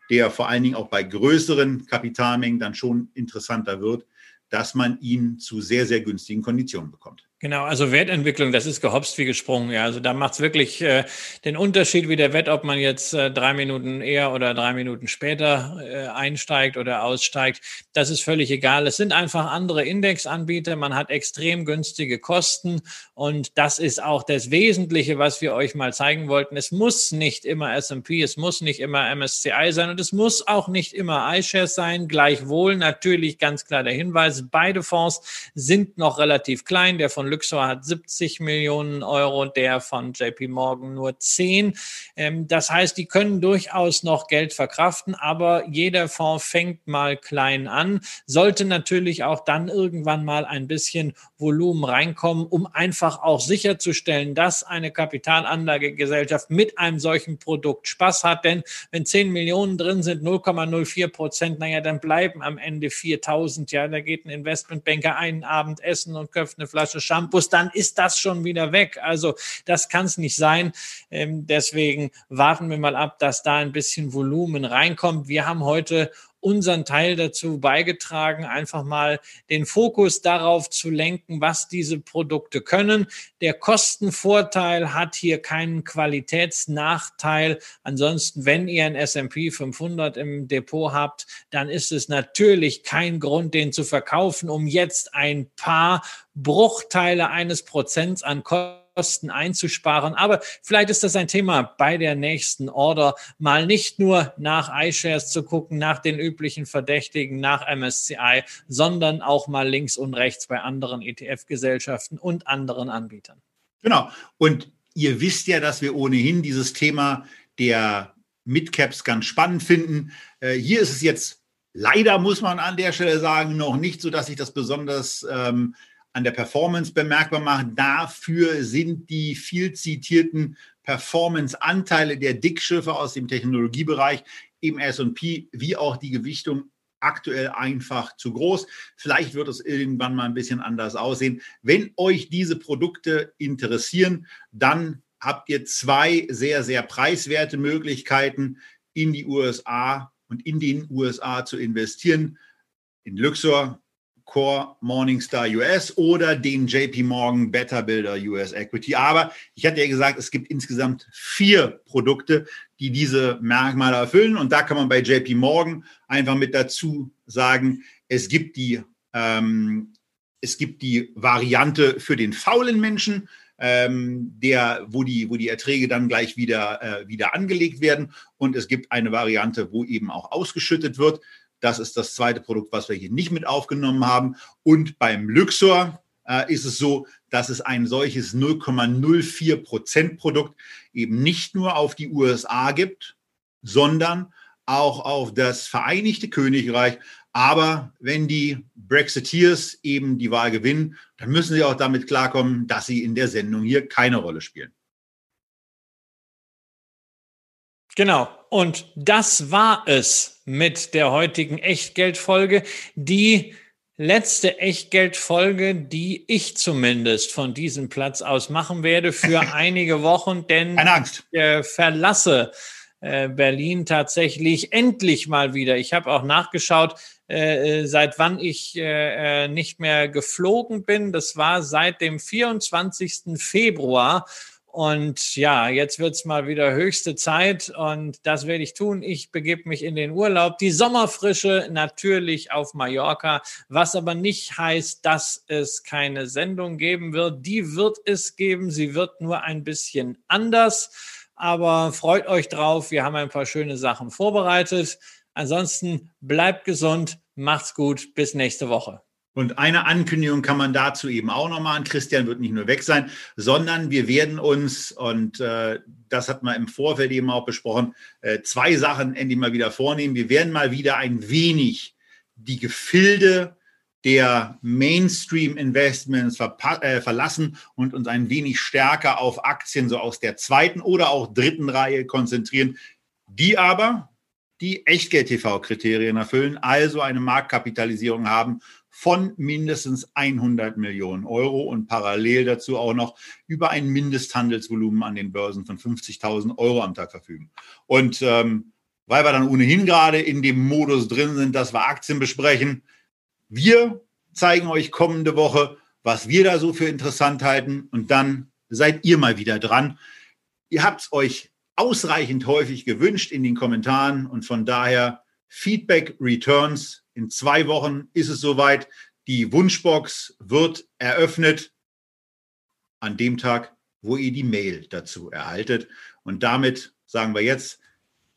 der vor allen Dingen auch bei größeren Kapitalmengen dann schon interessanter wird, dass man ihn zu sehr, sehr günstigen Konditionen bekommt. Genau, also Wertentwicklung, das ist gehopst wie gesprungen. Ja, also da macht es wirklich äh, den Unterschied wie der Wert, ob man jetzt äh, drei Minuten eher oder drei Minuten später äh, einsteigt oder aussteigt. Das ist völlig egal. Es sind einfach andere Indexanbieter. Man hat extrem günstige Kosten und das ist auch das Wesentliche, was wir euch mal zeigen wollten. Es muss nicht immer S&P, es muss nicht immer MSCI sein und es muss auch nicht immer iShares sein. Gleichwohl natürlich ganz klar der Hinweis: Beide Fonds sind noch relativ klein. Der von Luxor hat 70 Millionen Euro, der von JP Morgan nur 10. Ähm, das heißt, die können durchaus noch Geld verkraften, aber jeder Fonds fängt mal klein an, sollte natürlich auch dann irgendwann mal ein bisschen Volumen reinkommen, um einfach auch sicherzustellen, dass eine Kapitalanlagegesellschaft mit einem solchen Produkt Spaß hat. Denn wenn 10 Millionen drin sind, 0,04 Prozent, naja, dann bleiben am Ende 4000. Ja, da geht ein Investmentbanker einen Abend essen und köpft eine Flasche Champagner Campus, dann ist das schon wieder weg. Also das kann es nicht sein. Ähm, deswegen warten wir mal ab, dass da ein bisschen Volumen reinkommt. Wir haben heute unseren Teil dazu beigetragen, einfach mal den Fokus darauf zu lenken, was diese Produkte können. Der Kostenvorteil hat hier keinen Qualitätsnachteil. Ansonsten, wenn ihr ein S&P 500 im Depot habt, dann ist es natürlich kein Grund, den zu verkaufen, um jetzt ein paar Bruchteile eines Prozents an Kosten einzusparen. Aber vielleicht ist das ein Thema bei der nächsten Order, mal nicht nur nach iShares zu gucken, nach den üblichen Verdächtigen, nach MSCI, sondern auch mal links und rechts bei anderen ETF-Gesellschaften und anderen Anbietern. Genau. Und ihr wisst ja, dass wir ohnehin dieses Thema der Midcaps ganz spannend finden. Äh, hier ist es jetzt Leider muss man an der Stelle sagen, noch nicht so, dass sich das besonders ähm, an der Performance bemerkbar macht. Dafür sind die viel zitierten Performance-Anteile der Dickschiffe aus dem Technologiebereich im S&P wie auch die Gewichtung aktuell einfach zu groß. Vielleicht wird es irgendwann mal ein bisschen anders aussehen. Wenn euch diese Produkte interessieren, dann habt ihr zwei sehr, sehr preiswerte Möglichkeiten in die USA und in den USA zu investieren. In Luxor Core Morningstar US oder den JP Morgan Better Builder US Equity. Aber ich hatte ja gesagt, es gibt insgesamt vier Produkte, die diese Merkmale erfüllen. Und da kann man bei JP Morgan einfach mit dazu sagen, es gibt die, ähm, es gibt die Variante für den faulen Menschen, ähm, der, wo, die, wo die Erträge dann gleich wieder, äh, wieder angelegt werden. Und es gibt eine Variante, wo eben auch ausgeschüttet wird. Das ist das zweite Produkt, was wir hier nicht mit aufgenommen haben. Und beim Luxor äh, ist es so, dass es ein solches 0,04 Prozent Produkt eben nicht nur auf die USA gibt, sondern auch auf das Vereinigte Königreich. Aber wenn die Brexiteers eben die Wahl gewinnen, dann müssen sie auch damit klarkommen, dass sie in der Sendung hier keine Rolle spielen. Genau. Und das war es mit der heutigen Echtgeldfolge. Die letzte Echtgeldfolge, die ich zumindest von diesem Platz aus machen werde für einige Wochen, denn ich äh, verlasse äh, Berlin tatsächlich endlich mal wieder. Ich habe auch nachgeschaut, äh, seit wann ich nicht mehr geflogen bin. Das war seit dem 24. Februar. Und ja, jetzt wird's mal wieder höchste Zeit und das werde ich tun. Ich begebe mich in den Urlaub. Die Sommerfrische natürlich auf Mallorca, was aber nicht heißt, dass es keine Sendung geben wird. Die wird es geben. Sie wird nur ein bisschen anders. Aber freut euch drauf. Wir haben ein paar schöne Sachen vorbereitet. Ansonsten bleibt gesund, macht's gut. Bis nächste Woche. Und eine Ankündigung kann man dazu eben auch noch machen. Christian wird nicht nur weg sein, sondern wir werden uns, und äh, das hat man im Vorfeld eben auch besprochen, äh, zwei Sachen endlich mal wieder vornehmen. Wir werden mal wieder ein wenig die Gefilde der Mainstream-Investments äh, verlassen und uns ein wenig stärker auf Aktien so aus der zweiten oder auch dritten Reihe konzentrieren, die aber die Echtgeld-TV-Kriterien erfüllen, also eine Marktkapitalisierung haben von mindestens 100 Millionen Euro und parallel dazu auch noch über ein Mindesthandelsvolumen an den Börsen von 50.000 Euro am Tag verfügen. Und ähm, weil wir dann ohnehin gerade in dem Modus drin sind, dass wir Aktien besprechen, wir zeigen euch kommende Woche, was wir da so für interessant halten und dann seid ihr mal wieder dran. Ihr habt es euch ausreichend häufig gewünscht in den Kommentaren und von daher Feedback Returns in zwei Wochen ist es soweit. Die Wunschbox wird eröffnet an dem Tag, wo ihr die Mail dazu erhaltet. Und damit sagen wir jetzt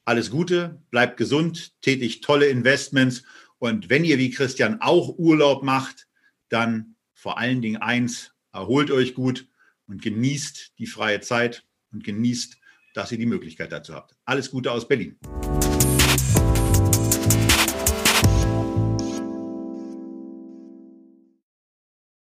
alles Gute, bleibt gesund, tätigt tolle Investments. Und wenn ihr wie Christian auch Urlaub macht, dann vor allen Dingen eins, erholt euch gut und genießt die freie Zeit und genießt, dass ihr die Möglichkeit dazu habt. Alles Gute aus Berlin.